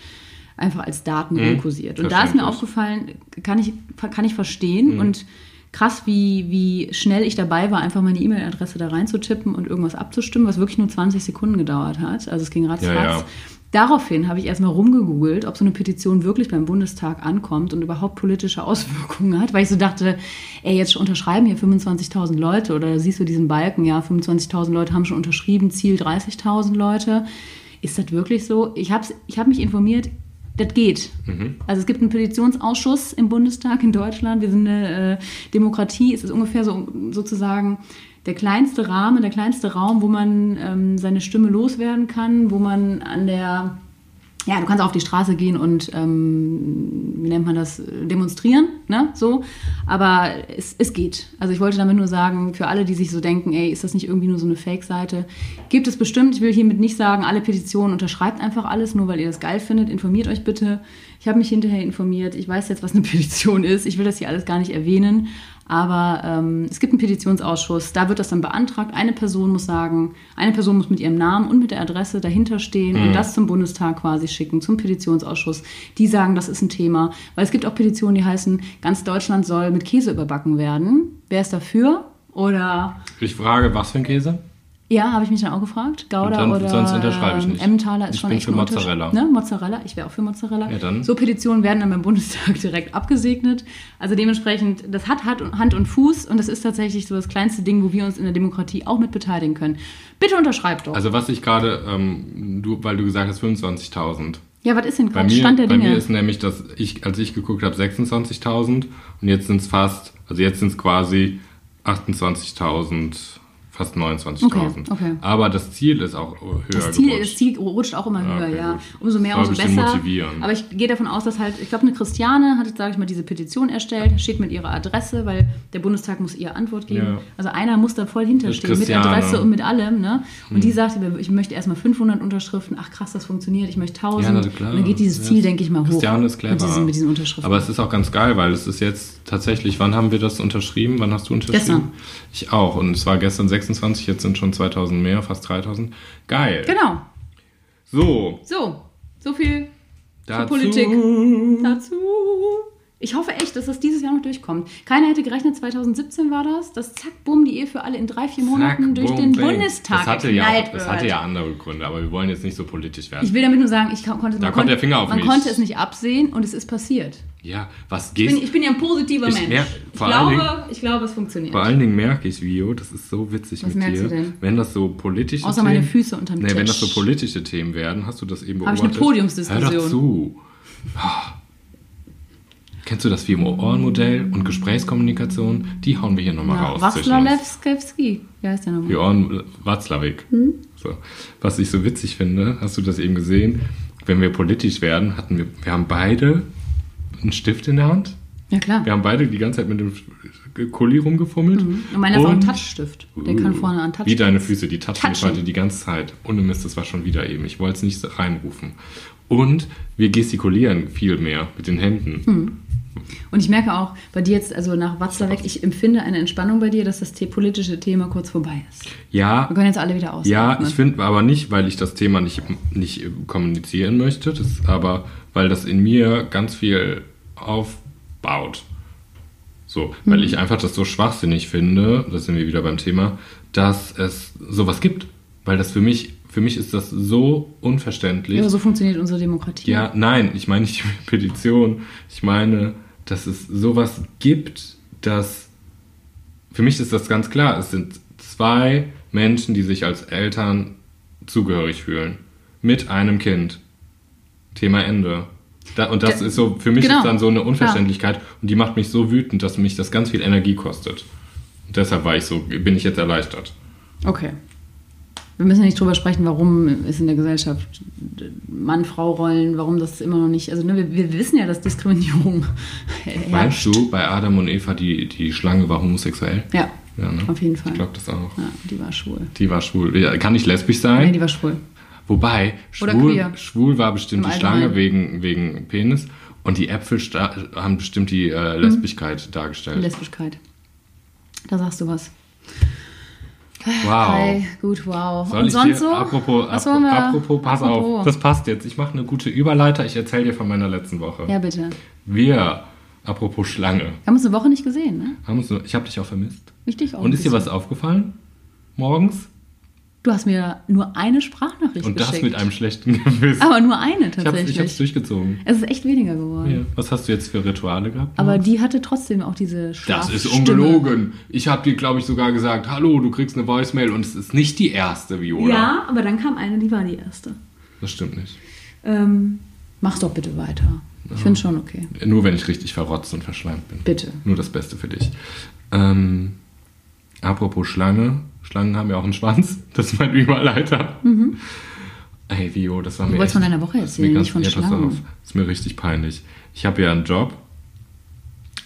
einfach als Daten Mhm. rumkursiert. Und da ist mir aufgefallen, kann ich, kann ich verstehen Mhm. und krass, wie, wie schnell ich dabei war, einfach meine E-Mail-Adresse da reinzutippen und irgendwas abzustimmen, was wirklich nur 20 Sekunden gedauert hat. Also es ging ratzfatz. Ja, ja. Daraufhin habe ich erstmal rumgegoogelt, ob so eine Petition wirklich beim Bundestag ankommt und überhaupt politische Auswirkungen hat, weil ich so dachte, ey, jetzt unterschreiben hier 25.000 Leute oder da siehst du diesen Balken, ja, 25.000 Leute haben schon unterschrieben, Ziel 30.000 Leute. Ist das wirklich so? Ich habe ich hab mich informiert, Das geht. Also es gibt einen Petitionsausschuss im Bundestag in Deutschland. Wir sind eine äh, Demokratie. Es ist ungefähr so sozusagen der kleinste Rahmen, der kleinste Raum, wo man ähm, seine Stimme loswerden kann, wo man an der ja, du kannst auf die Straße gehen und, ähm, wie nennt man das, demonstrieren, ne, so. Aber es, es geht. Also ich wollte damit nur sagen, für alle, die sich so denken, ey, ist das nicht irgendwie nur so eine Fake-Seite? Gibt es bestimmt, ich will hiermit nicht sagen, alle Petitionen unterschreibt einfach alles, nur weil ihr das geil findet. Informiert euch bitte. Ich habe mich hinterher informiert. Ich weiß jetzt, was eine [laughs] Petition ist. Ich will das hier alles gar nicht erwähnen. Aber ähm, es gibt einen Petitionsausschuss, da wird das dann beantragt. Eine Person muss sagen, eine Person muss mit ihrem Namen und mit der Adresse dahinter stehen und das zum Bundestag quasi schicken, zum Petitionsausschuss. Die sagen, das ist ein Thema. Weil es gibt auch Petitionen, die heißen, ganz Deutschland soll mit Käse überbacken werden. Wer ist dafür? Oder Ich frage, was für ein Käse? Ja, habe ich mich dann auch gefragt. Gouda dann- oder sonst unterschreibe ich ähm, nicht. Emmentaler ist Ich schon bin echt für. Mozzarella. Ne? Mozzarella, ich wäre auch für Mozzarella. Ja, dann. So Petitionen werden dann beim Bundestag [laughs] direkt abgesegnet. Also dementsprechend, das hat Hand und- Fuß und das ist tatsächlich so das kleinste Ding, wo wir uns in der Demokratie auch mit beteiligen können. Bitte unterschreibt doch. Also was ich gerade, ähm, du, weil du gesagt hast 25.000. ja, was ist denn Bei gerade mir, Stand der bei Dinge? mir ist nämlich, dass ich, als ich geguckt habe, 26.000 und jetzt sind es fast, also jetzt sind es quasi 28.000, fast 29.000. Okay, okay. Aber das Ziel ist auch höher Das Ziel, gerutscht. das Ziel rutscht auch immer Ja, höher, okay, ja. gut. Umso mehr, umso besser. motivieren. Aber ich gehe davon aus, dass halt, ich glaube, eine Christiane hat, sage ich mal, diese Petition erstellt, steht mit ihrer Adresse, weil der Bundestag muss ihr Antwort geben. Ja. Also einer muss da voll hinterstehen, mit. Hm. Adresse und mit allem. Ne? Und die sagte, ich möchte erstmal 500 Unterschriften. Ach krass, das funktioniert. Ich möchte 1000. na klar. Und dann geht dieses Ja, Ziel, denke ich mal, hoch. Christiane ist clever. Mit diesen, mit diesen Unterschriften. Aber es ist auch ganz geil, weil es ist jetzt tatsächlich, wann haben wir das unterschrieben? Wann hast du unterschrieben? Gestern. Ich auch. Und es war gestern 26, jetzt sind schon 2000 mehr, fast 3000. Geil. genau. So, So, so viel dazu. Politik. dazu. Ich hoffe echt, dass das dieses Jahr noch durchkommt. Keiner hätte gerechnet, 2017 war das, dass zack, bumm, die Ehe für alle in drei, vier Monaten Zack, durch boom, den bang. Bundestag das hatte, ja, geknallt das wird. hatte ja andere Gründe, aber wir wollen jetzt nicht so politisch werden. Ich will damit nur sagen, ich kon- konnte, Da man, kommt konnte, der Finger auf man mich. konnte es nicht absehen und es ist passiert. ja, was Ich geht? bin, ich bin ja ein positiver Ich Mensch. mer- ich, glaube, ich glaube, es funktioniert. Vor allen Dingen merke ich, Vio, das ist so witzig Was mit dir. Wenn das so politische Außer Themen, meine Füße unterm nee, wenn Tisch. das so politische Themen werden, hast du das eben Hab ich beobachtet? eine Podiumsdiskussion. Hör doch zu. [laughs] Kennst du das Vier-Ohren-Modell und Gesprächskommunikation? Die hauen wir hier nochmal Ja, raus. Waslawski. Wie heißt der nochmal? Björn Watzlawick. Hm? So. Was ich so witzig finde, hast du das eben gesehen? Wenn wir politisch werden, hatten wir, wir haben beide einen Stift in der Hand. Ja, klar. Wir haben beide die ganze Zeit mit dem Kuli rumgefummelt. Und meiner ist auch ein Touchstift. Der kann vorne an Touch. Wie deine Füße, die Touchen. heute die ganze Zeit. Ohne Mist, das war schon wieder eben. Ich wollte es nicht reinrufen. Und wir gestikulieren viel mehr mit den Händen. Hm. Und ich merke auch bei dir jetzt, also nach Watzlawick, ich empfinde eine Entspannung bei dir, dass das politische Thema kurz vorbei ist. Ja, Wir können jetzt alle wieder ausatmen. Ja, ich finde aber nicht, weil ich das Thema nicht, nicht kommunizieren möchte, das, aber weil das in mir ganz viel aufbaut. So, weil ich einfach das so schwachsinnig finde, da sind wir wieder beim Thema, dass es sowas gibt. Weil das für mich, für mich ist das so unverständlich. Ja, so funktioniert unsere Demokratie. Ja, nein, ich meine nicht die Petition. Ich meine, dass es sowas gibt, dass für mich ist das ganz klar. Es sind zwei Menschen, die sich als Eltern zugehörig fühlen. Mit einem Kind. Thema Ende. Da, und das Ja, ist so, für mich genau, ist dann so eine Unverständlichkeit und die macht mich so wütend, dass mich das ganz viel Energie kostet. Und deshalb war ich so, bin ich jetzt erleichtert. Okay. Wir müssen nicht drüber sprechen, warum es in der Gesellschaft Mann-Frau-Rollen, warum das immer noch nicht. Also, ne, wir, wir wissen ja, dass Diskriminierung herrscht. Meinst du, bei Adam und Eva, die, die Schlange war homosexuell? Ja, Ja, ne? auf jeden Fall. Ich glaube das auch. Ja, die war schwul. Die war schwul. Ja, Kann nicht lesbisch sein? Nee, die war schwul. Wobei, schwul, schwul war bestimmt Im die Schlange wegen, wegen Penis und die Äpfel haben bestimmt die Mhm. äh, Lesbischkeit dargestellt. Lesbischkeit. Da sagst du was. Wow. Hi, gut, wow. Soll Und ich sonst dir, so? apropos, Was apro- wollen wir? apropos, pass Apropos. auf, das passt jetzt. Ich mache eine gute Überleiter. Ich erzähle dir von meiner letzten Woche. Ja, bitte. Wir, apropos Schlange, Wir haben uns eine Woche nicht gesehen, ne? haben uns, ich habe dich auch vermisst. Richtig auch. und ist dir was aufgefallen? Morgens? Du hast mir nur eine Sprachnachricht Und das geschickt. mit einem schlechten Gewissen. Aber nur eine ich habe tatsächlich. ich hab's durchgezogen. es ist echt weniger geworden. Ja. Was hast du jetzt für Rituale gehabt? Aber die hatte trotzdem auch diese Das Schlafstimme. ist ungelogen. Ich habe dir, glaube ich, sogar gesagt, hallo, du kriegst eine Voicemail und es ist nicht die erste, Viola. Ja, aber dann kam eine, die war die erste. Das stimmt nicht. Ähm, Mach's doch bitte weiter. Ich finde schon okay. Nur wenn ich richtig verrotzt und verschleimt bin. Bitte. Nur das Beste für dich. Ähm, apropos Schlange. Schlangen haben ja auch einen Schwanz. Das ist mein Überleiter. Ey, Vio, das war mir Mhm. wolltest echt, von deiner Woche erzählen, nicht von ja, pass Schlangen. auf. Das ist mir richtig peinlich. Ich habe ja einen Job.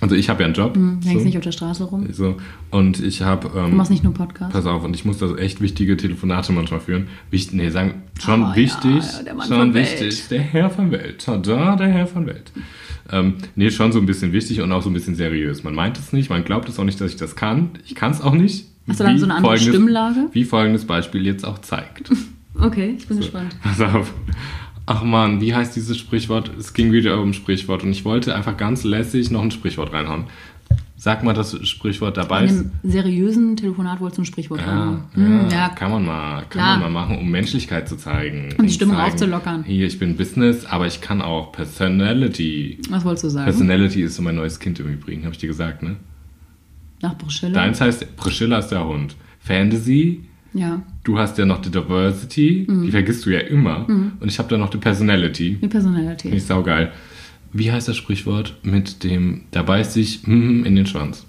Also ich habe ja einen Job. Hm, hängst so, nicht auf der Straße rum. so. Und ich habe... Du Ähm, machst nicht nur Podcast. Pass auf, und ich muss da so echt wichtige Telefonate manchmal führen. Wichtig, nee, sagen, schon ja, wichtig. ja, der Mann schon wichtig. Welt. Der Herr von Welt. Tada, der Herr von Welt. Ähm, nee, schon so ein bisschen wichtig und auch so ein bisschen seriös. Man meint es nicht, man glaubt es auch nicht, dass ich das kann. Ich kann es auch nicht. Hast du dann so eine andere Stimmlage? Wie folgendes Beispiel jetzt auch zeigt. [laughs] Okay, ich bin gespannt. Pass auf. Ach man, wie heißt dieses Sprichwort? Es ging wieder um Sprichwort und ich wollte einfach ganz lässig noch ein Sprichwort reinhauen. Sag mal das Sprichwort dabei. In einem seriösen Telefonat wolltest du ein Sprichwort Ja, haben. ja, Hm, ja. kann man mal, kann man mal machen, um Menschlichkeit zu zeigen. Und die Stimmung zeigen, aufzulockern. Hier, ich bin Business, aber ich kann auch Personality. Was wolltest du sagen? Personality ist so mein neues Kind im Übrigen, habe ich dir gesagt, ne? Nach Priscilla? Deins heißt, Priscilla ist der Hund. Fantasy, Ja, du hast ja noch die Diversity, Mhm. die vergisst du ja immer. Und ich habe da noch die Personality. die Personality. Finde ich saugeil. Wie heißt das Sprichwort mit dem, da beißt sich mm, in den Schwanz?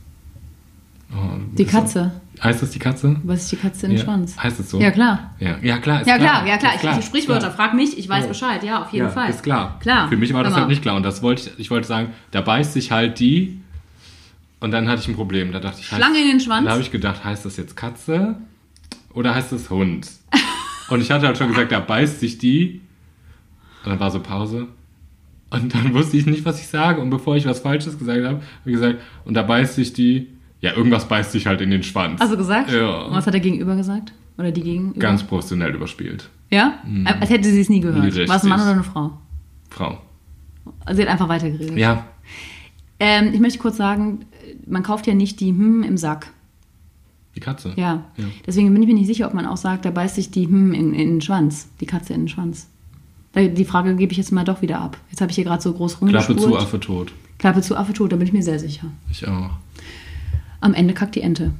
Oh, Die ist das- Katze. Heißt das die Katze? Was ist die Katze in den Ja. Schwanz? Heißt es so? Ja, klar. Ja, ja klar. Ist Ja, klar, ja, klar. ist Ich, die Sprichwörter, ist frag mich, ich weiß Ja. Bescheid. Ja, auf jeden ja, Fall. Ist klar. Klar. Für mich war das halt nicht klar. Und das wollte ich, ich wollte sagen, da beißt sich halt die. Und dann hatte ich ein Problem. Da dachte ich, Schlange in den Schwanz? Da habe ich gedacht, heißt das jetzt Katze oder heißt das Hund? und ich hatte halt schon gesagt, da beißt sich die. Und dann war so Pause. Und dann wusste ich nicht, was ich sage. Und bevor ich was Falsches gesagt habe, habe ich gesagt, und da beißt sich die. Ja, irgendwas beißt sich halt in den Schwanz. Du gesagt? Ja. Und was hat der Gegenüber gesagt? Oder die Gegenüber? Ganz professionell überspielt. Ja? Als hätte sie es nie gehört. Richtig. War es ein Mann oder eine Frau? Frau. Also sie hat einfach weitergeredet. Ja, Ähm, ich möchte kurz sagen, man kauft ja nicht die Hm im Sack. Die Katze. Ja. Ja. Deswegen bin ich mir nicht sicher, ob man auch sagt, da beißt sich die Hm in, in den Schwanz. Die Katze in den Schwanz. Die Frage gebe ich jetzt mal doch wieder ab. Jetzt habe ich hier gerade so groß Klappe rumgespult. zu, Affe tot. Klappe zu, Affe tot, da bin ich mir sehr sicher. Ich auch. Am Ende kackt die Ente.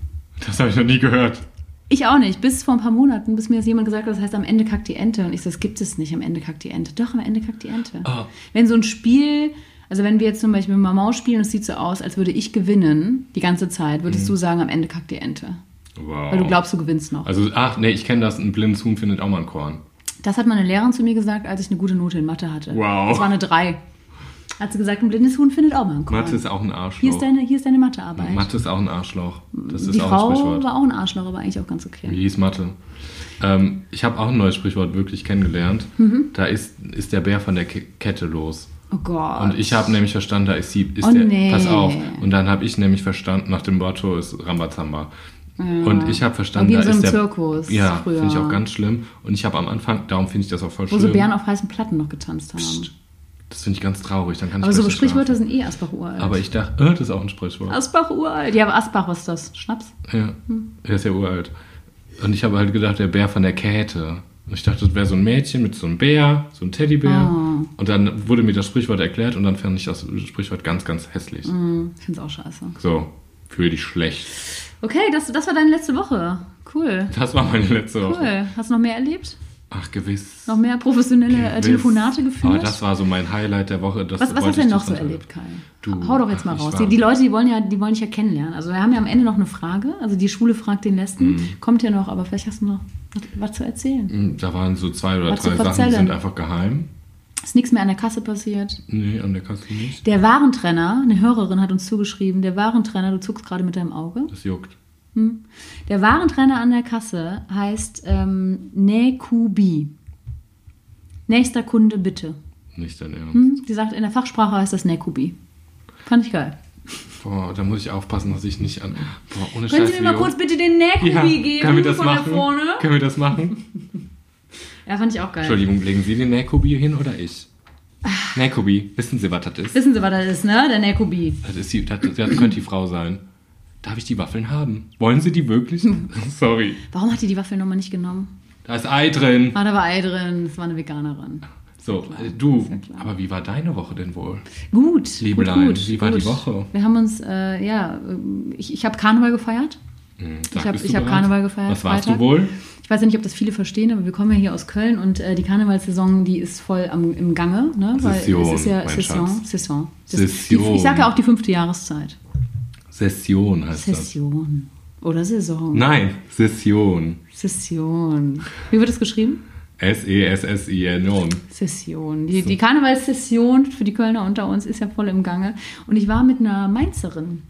Das habe ich noch nie gehört. Ich auch nicht. Bis vor ein paar Monaten, bis mir das jemand gesagt hat, das heißt, am Ende kackt die Ente. Und ich so, das gibt es nicht, am Ende kackt die Ente. Doch, am Ende kackt die Ente. Oh. Wenn so ein Spiel, also wenn wir jetzt zum Beispiel mal Maus spielen und es sieht so aus, als würde ich gewinnen, die ganze Zeit, würdest du sagen, am Ende kackt die Ente. Wow. Weil du glaubst, du gewinnst noch. Also, ach, nee, ich kenne das. Ein blindes Huhn findet auch mal ein Korn. Das hat meine Lehrerin zu mir gesagt, als ich eine gute Note in Mathe hatte. Wow. Das war eine 3. Hat sie gesagt, ein blindes Huhn findet auch mal einen Korn. Mathe ist auch ein Arschloch. hier, ist deine, hier ist deine Mathearbeit. Mathe ist auch ein Arschloch. Das ist die auch Frau ein Sprichwort. war auch ein Arschloch, aber eigentlich auch ganz okay. Wie hieß Mathe? Ähm, ich habe auch ein neues Sprichwort wirklich kennengelernt. Mhm. Da ist, ist der Bär von der Ke Kette los. Oh Gott. Und ich habe nämlich verstanden, da ist sie, ist Oh der, nee. pass auf. Und dann habe ich nämlich verstanden, nach dem Motto ist Rambazamba. Und ich habe verstanden, Wie in da so ist der, Zirkus Ja, früher. finde ich auch ganz schlimm. Und ich habe am Anfang, darum finde ich das auch voll Wo schlimm. so Bären auf heißen Platten noch getanzt haben. Das finde ich ganz traurig. Dann kann ich Aber so besser Sprichwörter sind eh Asbach uralt. Aber ich dachte, äh, das ist auch ein Sprichwort. Asbach uralt. Ja, aber Asbach, was ist das? Schnaps? Ja, er ist ja uralt. Und ich habe halt gedacht, der Bär von der Käthe. Und ich dachte, das wäre so ein Mädchen mit so einem Bär, so einem Teddybär. Ah. Und dann wurde mir das Sprichwort erklärt und dann fand ich das Sprichwort ganz, ganz hässlich. Hm, ich find's auch scheiße. So, fühle dich schlecht. Okay, das, das war deine letzte Woche. Cool. Das war meine letzte Woche. Cool. Hast du noch mehr erlebt? Ach, gewiss. Noch mehr professionelle äh, Gewiss. Telefonate geführt? Aber das war so mein Highlight der Woche. Was was hast du denn noch so erlebt, Kai? Du, Hau doch jetzt mal raus. Die, die Leute, die wollen, ja, die wollen dich ja kennenlernen. Also wir haben ja am Ende noch eine Frage. Also die Schule fragt den letzten. Mhm. Kommt ja noch, aber vielleicht hast du noch was, zu erzählen. Hm, Da waren so zwei oder Was drei Sachen, die sind einfach geheim. Ist nichts mehr an der Kasse passiert. Nee, an der Kasse nicht. Der Warentrenner, eine Hörerin hat uns zugeschrieben, der Warentrenner, du zuckst gerade mit deinem Auge. Das juckt. Der Warentrenner an der Kasse heißt ähm, Nekubi. Nächster Kunde bitte. Nicht dein Ernst. Hm? Die sagt, in der Fachsprache heißt das Nekubi. Fand ich geil. Boah, da muss ich aufpassen, dass ich nicht an. Boah, ohne Können Scheiß, Sie mir mal kurz bitte den Nekubi ja, geben können wir das von machen? da vorne? Können wir das machen? [laughs] Ja, fand ich auch geil. Entschuldigung, legen Sie den Nähkubi hin oder ich? Nähkubi, wissen Sie, was das ist? Wissen Sie, was das ist, ne? Der Nekubi. Das, ist die, das, das könnte die Frau sein. Darf ich die Waffeln haben? Wollen Sie die wirklich? [laughs] Sorry. Warum hat die die Waffeln nochmal nicht genommen? Da ist Ei drin. Ah, da war Ei drin. Das war eine Veganerin. So, äh, du, ist ja klar. aber wie war deine Woche denn wohl? Gut. Liebelein, gut, gut, wie war die gut. Woche? Wir haben uns, äh, ja, ich, ich habe Karneval gefeiert. Ich habe bist ich du hab? Karneval gefeiert. Was warst Freitag. du wohl? Ich weiß ja nicht, ob das viele verstehen, aber wir kommen ja hier aus Köln und äh, die Karnevalssaison, die ist voll am, im Gange. Ne? Session, es ist ja mein Session. Schatz. Session. Das- Session. Die, ich sage ja auch die fünfte Jahreszeit. Session heißt das. Session. Oder Saison. Nein, Session. Session. Wie wird es geschrieben? E S-E-S-S-I-N-O. Session. Die, die Karnevalssession für die Kölner unter uns ist ja voll im Gange. Und ich war mit einer Mainzerin,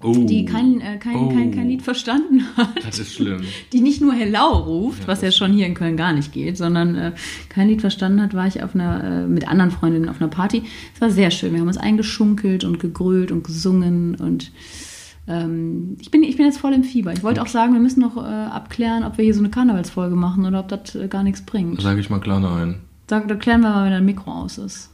Oh. die kein, äh, kein, Oh. kein, kein Lied verstanden hat. Das ist schlimm. [laughs] die nicht nur Hellau ruft, was ja schon hier in Köln gar nicht geht, sondern äh, kein Lied verstanden hat, war ich auf einer, äh, mit anderen Freundinnen auf einer Party. Es war sehr schön. Wir haben uns eingeschunkelt und gegrölt und gesungen und ähm, ich, bin, ich bin jetzt voll im Fieber. Ich wollte auch sagen, wir müssen noch äh, abklären, ob wir hier so eine Karnevalsfolge machen oder ob das äh, gar nichts bringt. Sage ich mal klar nein. Sag, da klären wir mal, wenn ein Mikro aus ist.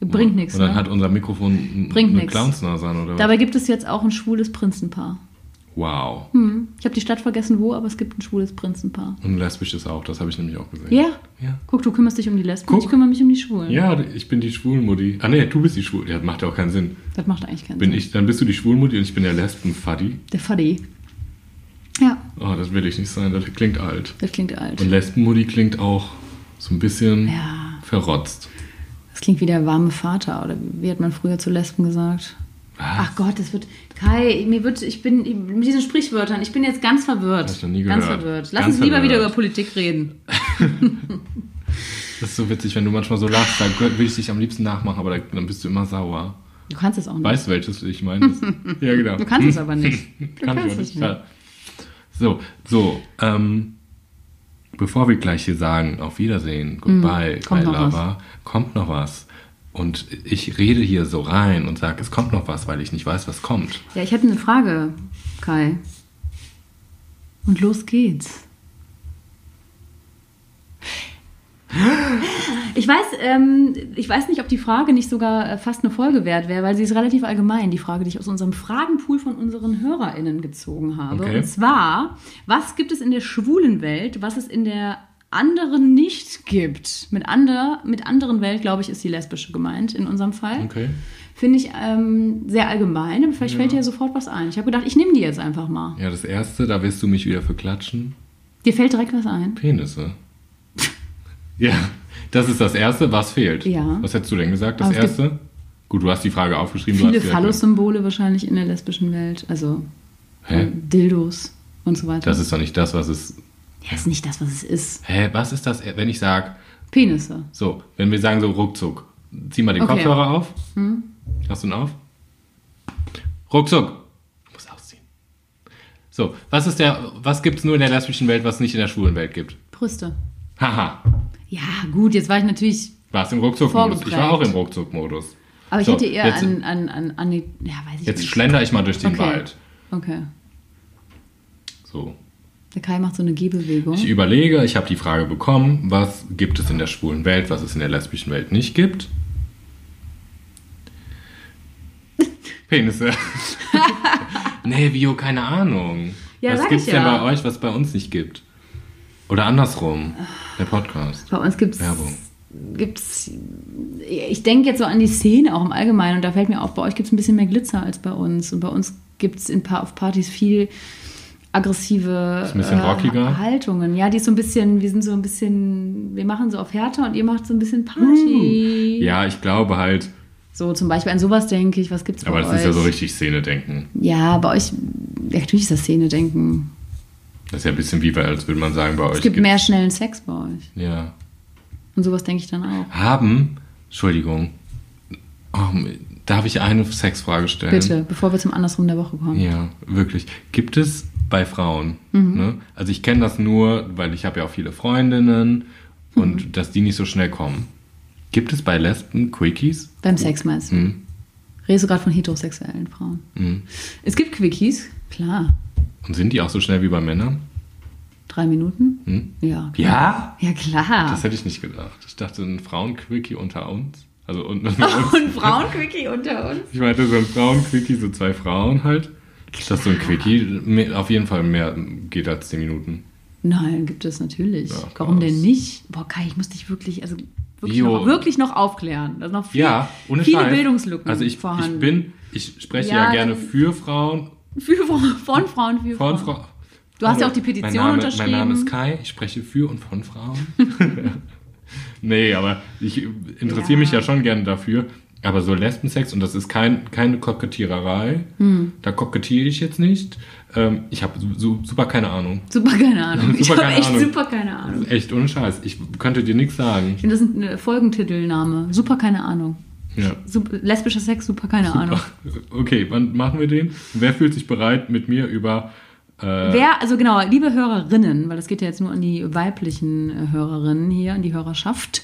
Bringt nichts. Und dann Ne? hat unser Mikrofon Bringt eine nix. Clownsnase an, oder was? Dabei gibt es jetzt auch ein schwules Prinzenpaar. Wow. Hm. Ich habe die Stadt vergessen, wo, aber es gibt ein schwules Prinzenpaar. Und lesbisch ist auch, das habe ich nämlich auch gesehen. Ja? Ja. Guck, du kümmerst dich um die Lesben, Guck. ich kümmere mich um die Schwulen. Ja, ich bin die Schwulmutti. Ah nee, du bist die Schwul. Ja, macht ja auch keinen Sinn. Das macht eigentlich keinen Bin Sinn. ich, dann bist du die Schwulmutti und ich bin der Lesbenfaddy. Der Faddy. Ja, Oh, das will ich nicht sein, das klingt alt. das klingt alt. Und Lesbenmutti klingt auch so ein bisschen Ja. verrotzt. Das klingt wie der warme Vater, oder wie hat man früher zu Lesben gesagt? Ach Gott, das wird. Kai, mir wird, ich bin mit diesen Sprichwörtern, ich bin jetzt ganz verwirrt. Ich noch nie Ganz gehört. verwirrt. Lass Ganz uns lieber verwirrt. wieder über Politik reden. [laughs] Das ist so witzig, wenn du manchmal so lachst, dann will ich dich am liebsten nachmachen, aber dann bist du immer sauer. Du kannst es auch nicht. Weißt du, welches ich meine? [laughs] ja, genau. Du kannst es aber [laughs] nicht. Du kannst auch es nicht. nicht. So, so, ähm, bevor wir gleich hier sagen, auf Wiedersehen, goodbye, Hm, kommt noch lover, kommt noch was. Und ich rede hier so rein und sage, es kommt noch was, weil ich nicht weiß, was kommt. Ja, ich hätte eine Frage, Kai. Und los geht's. Ich weiß, ähm, ich weiß nicht, ob die Frage nicht sogar äh, fast eine Folge wert wäre, weil sie ist relativ allgemein, die Frage, die ich aus unserem Fragenpool von unseren HörerInnen gezogen habe. Okay. Und zwar, was gibt es in der schwulen Welt, was es in der anderen nicht gibt? Mit, ander, mit anderen Welt, glaube ich, ist die lesbische gemeint in unserem Fall. Okay. Finde ich ähm, sehr allgemein, aber vielleicht fällt dir sofort was ein. Ich habe gedacht, ich nehme die jetzt einfach mal. Ja, das erste, da wirst du mich wieder für klatschen. Dir fällt direkt was ein. Penisse. Ja, das ist das erste, was fehlt. Ja. Was hättest du denn gesagt, das erste? Gut, du hast die Frage aufgeschrieben. Viele Phallus-Symbole wahrscheinlich in der lesbischen Welt. Also Hä? ähm, Dildos und so weiter. Das ist doch nicht das, was es. ja, ist nicht das, was es ist. Hä, was ist das, wenn ich sage, Penisse. so, wenn wir sagen so ruckzuck, zieh mal den Okay. Hm? Kopfhörer auf. Hast du ihn auf? Ruckzuck. Du musst ausziehen. So, was ist der, was gibt es nur in der lesbischen Welt, was es nicht in der schwulen Welt gibt? Brüste. Haha, Ja, gut, jetzt war ich natürlich. warst im Ruckzuck-Modus. Ich war auch im Ruckzuck-Modus. Aber ich So, hätte eher jetzt- an, an, an, an die. Ja, weiß ich Jetzt nicht. schlender ich mal durch den Okay. Wald. Okay. So. Der Kai macht so eine Gehbewegung. Ich überlege, ich habe die Frage bekommen, was gibt es in der schwulen Welt, was es in der lesbischen Welt nicht gibt? [laughs] Penisse. [laughs] nee, Vio, keine Ahnung. Ja, was gibt's ich denn ja. bei euch, was bei uns nicht gibt? Oder andersrum, der Podcast. Bei uns gibt's Werbung. gibt's. Ich denke jetzt so an die Szene auch im Allgemeinen und da fällt mir auf, bei euch gibt es ein bisschen mehr Glitzer als bei uns. Und bei uns gibt es auf Partys viel aggressive Ist ein bisschen rockiger? Haltungen. Ja, die ist so ein bisschen, wir sind so ein bisschen, wir machen so auf Härter und ihr macht so ein bisschen Party. Ja, ich glaube halt, So zum Beispiel an sowas denke ich, was gibt's bei aber das euch? ist ja so richtig Szene-Denken. Ja, bei euch, ja, natürlich ist das Szene-Denken. Das ist ja ein bisschen wie, als würde man sagen, bei euch Es gibt mehr schnellen Sex bei euch. Ja. Und sowas denke ich dann auch. Haben, Entschuldigung, oh, darf ich eine Sexfrage stellen? Bitte, bevor wir zum Andersrum der Woche kommen. Ja, wirklich. Gibt es bei Frauen, ne? also ich kenne das nur, weil ich habe ja auch viele Freundinnen und dass die nicht so schnell kommen. Gibt es bei Lesben Quickies? Beim Sex meinst du? Mhm. Redest du gerade von heterosexuellen Frauen? Mhm. Es gibt Quickies, klar. Und sind die auch so schnell wie bei Männern? Drei Minuten? Hm? Ja. Klar. Ja? Ja, klar. Das hätte ich nicht gedacht. Ich dachte, ein Frauen-Quickie unter uns. Also und, [laughs] und Und Frauenquickie unter uns? Ich meinte so ein Frauen-Quickie, so zwei Frauen halt. Dass so ein Quickie auf jeden Fall mehr geht als 10 Minuten. Nein, gibt es natürlich. Ja, Warum denn nicht? Boah, Kai, ich muss dich wirklich, also wirklich, noch, wirklich noch aufklären. Da sind noch viel, Ja, ohne viele Scheiß. Bildungslücken Also ich, vorhanden. ich bin, ich spreche Ja, ja, gerne für Frauen, für, von Frauen für von Frauen. Frauen. Du hast ja Hallo, auch die Petition mein Name, unterschrieben. Mein Name ist Kai, ich spreche für und von Frauen. [laughs] nee, aber ich interessiere Ja. mich ja schon gerne dafür. Aber so Lesbensex, und das ist kein, keine Kokettiererei, Hm. da kokettiere ich jetzt nicht. Ähm, ich habe su super keine Ahnung. Super keine Ahnung. [laughs] ich Super habe keine echt Ahnung. super keine Ahnung. Echt ohne Scheiß. Ich könnte dir nichts sagen. Ich finde, das ist ein Folgentitelname. Super keine Ahnung. Ja. Sup lesbischer Sex, super keine Ahnung. Okay, wann machen wir den? Wer fühlt sich bereit, mit mir über. Äh, Wer, also genau, liebe Hörerinnen, weil das geht ja jetzt nur an die weiblichen äh, Hörerinnen hier, an die Hörerschaft.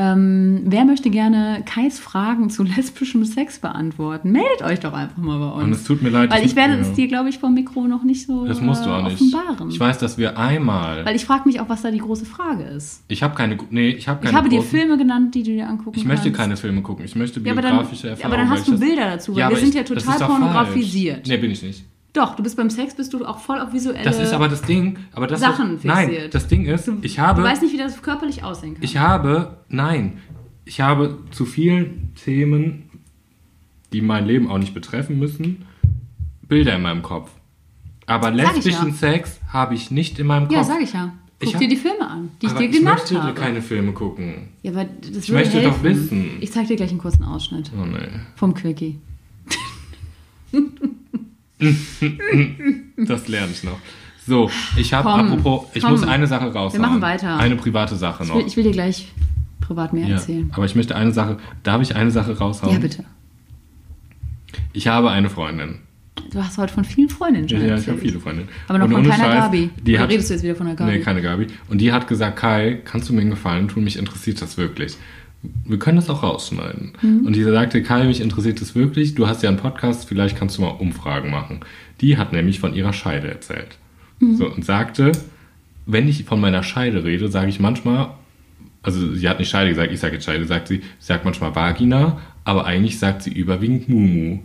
Ähm, wer möchte gerne Kais Fragen zu lesbischem Sex beantworten? Meldet euch doch einfach mal bei uns. Und es tut mir leid, Weil ich- werde ja. es dir, glaube ich, vom Mikro noch nicht so das musst du auch äh, nicht. offenbaren. Ich weiß, dass wir einmal. Weil ich frage mich auch, was da die große Frage ist. Ich habe keine. Nee, ich habe keine. Ich habe dir großen- Filme genannt, die du dir angucken Ich möchte kannst. keine Filme gucken. Ich möchte Ja, aber dann, biografische aber Erfahrungen. dann hast du Bilder dazu, weil aber wir sind ich- ja total pornografisiert. falsch. Nee, bin ich nicht. Doch, du bist beim Sex, bist du auch voll auf visuelle Das ist aber das Ding. Aber das Sachen ist, Nein, fixiert. das Ding ist, ich habe. Du weißt nicht, wie das körperlich aussehen kann. Ich habe. Nein. Ich habe zu vielen Themen, die mein Leben auch nicht betreffen müssen, Bilder in meinem Kopf. Aber Sag ich lesbischen ja. Sex habe ich nicht in meinem Kopf. ja, sag ich ja. Guck Ich hab- dir die Filme an, die ich dir ich genannt möchte habe. keine Filme gucken. Ja, aber das Ich möchte helfen. doch wissen. Ich zeig dir gleich einen kurzen Ausschnitt Oh nee. vom Quickie. [laughs] [laughs] Das lerne ich noch. So, ich habe apropos, ich komm. muss eine Sache raushauen. machen weiter. Eine private Sache Ich noch. will, ich will dir gleich privat mehr ja, erzählen. aber ich möchte eine Sache, darf ich eine Sache raushauen? Ja, bitte. Ich habe eine Freundin. Du hast heute von vielen Freundinnen schon Ja, ich erzählt. habe viele Freundinnen. Aber noch Und von keiner Scheiß, Gabi. Die Oder hat, redest du jetzt wieder von der Gabi? Nee, keine Gabi. Und die hat gesagt, Kai, kannst du mir einen Gefallen tun? Mich interessiert das wirklich. Wir können das auch rausschneiden. Mhm. Und die sagte, Kai, mich interessiert das wirklich. Du hast ja einen Podcast, vielleicht kannst du mal Umfragen machen. Die hat nämlich von ihrer Scheide erzählt. Mhm. So, und sagte, wenn ich von meiner Scheide rede, sage ich manchmal, also sie hat nicht Scheide gesagt, ich sage jetzt Scheide, sagt sie, sie sagt manchmal Vagina, aber eigentlich sagt sie überwiegend Mumu.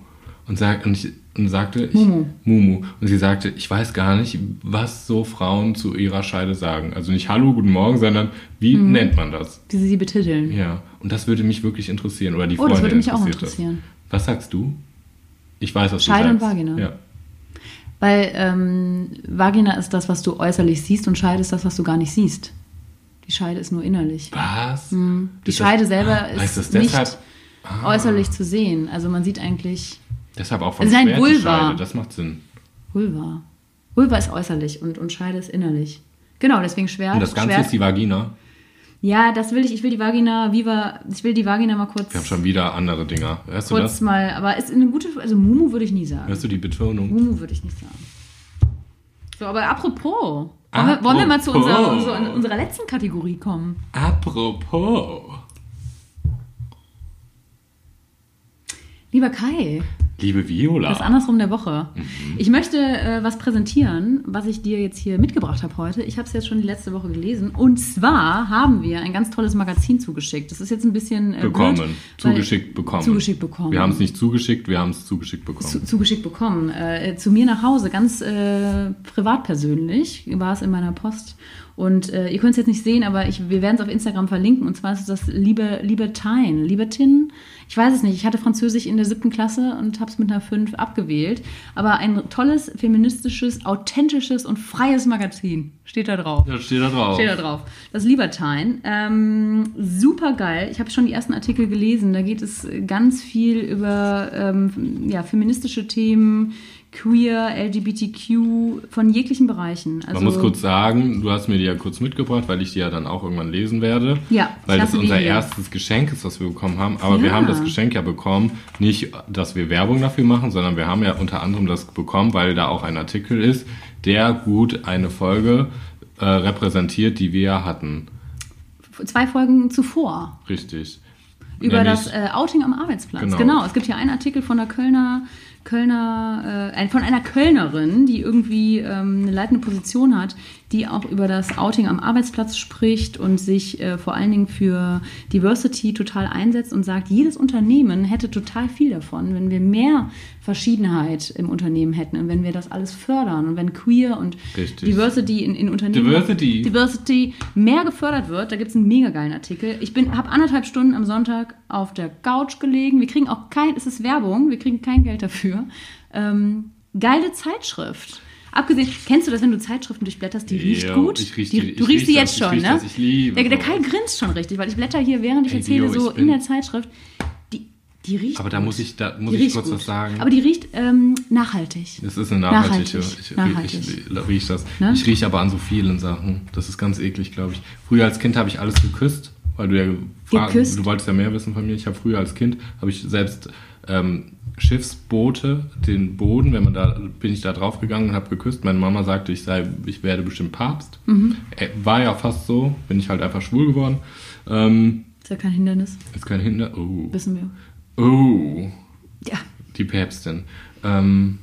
Und, sagt, und, ich, und sagte, ich, Mumu. Mumu. Und sie sagte, ich weiß gar nicht, was so Frauen zu ihrer Scheide sagen. Also nicht Hallo, guten Morgen, sondern wie Mhm. nennt man das? Wie sie sie betiteln. Ja, und das würde mich wirklich interessieren. Oder die Oh, das Freundin würde mich auch interessiert das. interessieren. Was sagst du? Ich weiß, was Scheide du und sagst. Vagina. Ja. Weil ähm, Vagina ist das, was du äußerlich siehst und Scheide ist das, was du gar nicht siehst. Die Scheide ist nur innerlich. Was? Die Ist das- Scheide selber heißt ist das nicht äußerlich zu sehen. Also man sieht eigentlich deshalb auch von nein, Schwert die Vulva. Scheide? Das macht Sinn. Vulva. Vulva ist äußerlich und, und Scheide ist innerlich. Genau, deswegen Schwert. Und das Ganze Schwert, ist die Vagina. ja, das will ich. Ich will die Vagina, Viva, ich will die Vagina mal kurz, Wir haben schon wieder andere Dinger. Hörst du kurz das? mal, aber ist eine gute, also Mumu würde ich nie sagen. Hörst du die Betonung? Mumu würde ich nicht sagen. So, aber apropos, wollen, Wir, wollen wir mal zu unserer, Apropos. unserer, unserer letzten Kategorie kommen? Apropos. Lieber Kai, Liebe Viola. das Andersrum der Woche. Mhm. Ich möchte äh, was präsentieren, was ich dir jetzt hier mitgebracht habe heute. Ich habe es jetzt schon die letzte Woche gelesen. Und zwar haben wir ein ganz tolles Magazin zugeschickt. Das ist jetzt ein bisschen äh, bekommen. blöd, zugeschickt bekommen. Zugeschickt bekommen. Wir haben es nicht zugeschickt, wir haben es zugeschickt bekommen. zu, zugeschickt bekommen. Äh, zu mir nach Hause, ganz äh, privat persönlich, war es in meiner Post. Und äh, ihr könnt es jetzt nicht sehen, aber ich, wir werden es auf Instagram verlinken. Und zwar ist es das Liebe, Libertine. Libertin? Ich weiß es nicht. Ich hatte Französisch in der siebten Klasse und habe es mit einer 5 abgewählt. Aber ein tolles, feministisches, authentisches und freies Magazin steht da drauf. da steht da drauf. Steht da drauf. Das Libertine. Ähm, super geil. Ich habe schon die ersten Artikel gelesen. Da geht es ganz viel über ähm, ja, feministische Themen, queer, LGBTQ, von jeglichen Bereichen. Also, Man muss kurz sagen, du hast mir die ja kurz mitgebracht, weil ich die ja dann auch irgendwann lesen werde. Ja, Weil das unser hier. erstes Geschenk ist, was wir bekommen haben. Aber wir Ja. haben das Geschenk ja bekommen, nicht, dass wir Werbung dafür machen, sondern wir haben ja unter anderem das bekommen, weil da auch ein Artikel ist, der gut eine Folge äh, repräsentiert, die wir ja hatten. Zwei Folgen zuvor. Richtig. Über Nämlich- das äh, Outing am Arbeitsplatz. Genau. Genau. Es gibt hier einen Artikel von der Kölner, Kölner, äh, von einer Kölnerin, die irgendwie ähm, eine leitende Position hat, die auch über das Outing am Arbeitsplatz spricht und sich äh, vor allen Dingen für Diversity total einsetzt und sagt, jedes Unternehmen hätte total viel davon, wenn wir mehr Verschiedenheit im Unternehmen hätten und wenn wir das alles fördern und wenn queer und Richtig. Diversity in, in Unternehmen Diversity. Diversity mehr gefördert wird. Da gibt es einen mega geilen Artikel. Ich habe anderthalb Stunden am Sonntag auf der Couch gelegen. Wir kriegen auch kein, es ist Werbung, wir kriegen kein Geld dafür. Ähm, geile Zeitschrift. Abgesehen, kennst du das, wenn du Zeitschriften durchblätterst, die riecht gut? ich riech die, die- du ich riechst riech sie jetzt ich schon, ne? ich liebe der, der Kai grinst schon richtig, weil ich blätter hier, während ich Ey, erzähle, Dio, so ich in der Zeitschrift. Die, die riecht Aber da muss ich, da muss Die ich riecht kurz gut. was sagen. Aber die riecht ähm, nachhaltig. Das ist eine nachhaltige. Nachhaltig, Ich, nachhaltig. ich, ich riech das. Ne? Ich rieche aber an so vielen Sachen. Das ist ganz eklig, glaube ich. Früher als Kind habe ich alles geküsst, weil du ja gefragt- du wolltest ja mehr wissen von mir. Ich habe früher als Kind habe ich selbst ähm, Schiffsboote, den Boden, wenn man da bin ich da drauf gegangen und habe geküsst. Meine Mama sagte, ich sei, ich werde bestimmt Papst. Mhm. Äh, War ja fast so, bin ich halt einfach schwul geworden. Ähm, Ist ja kein Hindernis, ist kein Hinder. Oh. wissen wir. Oh. Ja. Die Päpstin. Ähm,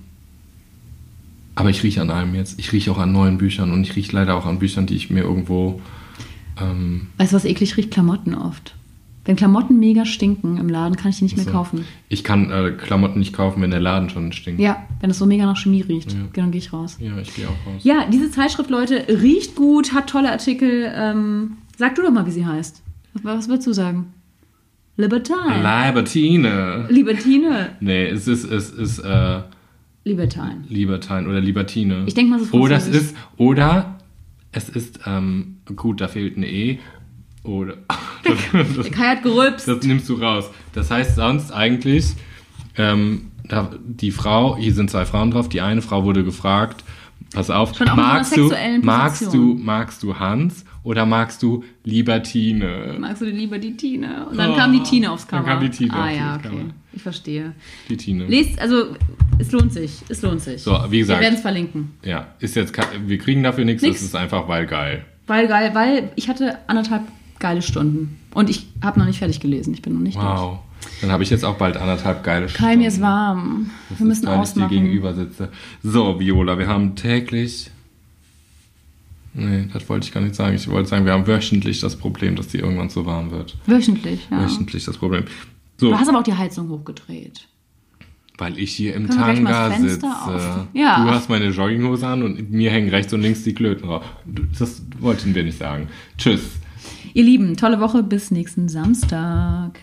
aber ich rieche an allem jetzt. Ich rieche auch an neuen Büchern und ich rieche leider auch an Büchern, die ich mir irgendwo. Ähm, Weißt du, was eklig riecht? Klamotten oft. Wenn Klamotten mega stinken im Laden, kann ich die nicht mehr so. kaufen. Ich kann äh, Klamotten nicht kaufen, wenn der Laden schon stinkt. Ja, wenn es so mega nach Chemie riecht, Ja. dann gehe ich raus. Ja, ich gehe auch raus. Ja, diese Zeitschrift, Leute, riecht gut, hat tolle Artikel. Ähm, sag du doch mal, wie sie heißt. Was, was würdest du sagen? Libertine. Libertine. Libertine. Nee, es ist, es ist äh, Libertine. Libertine oder Libertine. Ich denk mal, es ist Oder es ist, oder es ist, ähm, gut, da fehlt ein E. Oder. [laughs] Der [laughs] Kai hat gerülpst. Das nimmst du raus. Das heißt sonst eigentlich, ähm, da, die Frau, hier sind zwei Frauen drauf, die eine Frau wurde gefragt, pass auf, magst, du, magst, du, magst du Hans oder magst du Libertine? Magst du lieber die Tine? Und dann Oh, kam die Tine aufs Cover. dann kam die Tine ah aufs ja, okay. Cover. Ich verstehe. Die Tine. Lest, also es lohnt sich. Es lohnt sich. So, wie gesagt. Wir werden es verlinken. Ja, ist jetzt, wir kriegen dafür nichts, das ist einfach weil geil. Weil geil, weil ich hatte anderthalb geile Stunden. Und ich habe noch nicht fertig gelesen. Ich bin noch nicht durch. Wow. Dann habe ich jetzt auch bald anderthalb geile Kai, mir ist Stunden. warm. Das Wir müssen ist, weil ich dir ausmachen. gegenüber sitze. So, Viola, wir haben täglich. Nee, das wollte ich gar nicht sagen. Ich wollte sagen, wir haben wöchentlich das Problem, dass die irgendwann zu warm wird. Wöchentlich, ja. Wöchentlich das Problem. So, Du hast aber auch die Heizung hochgedreht. weil ich hier im Können Tanga sitze. Ja. Du hast meine Jogginghose an und mir hängen rechts und links die Klöten raus. Das wollten wir nicht sagen. Tschüss. Ihr Lieben, tolle Woche. Bis nächsten Samstag.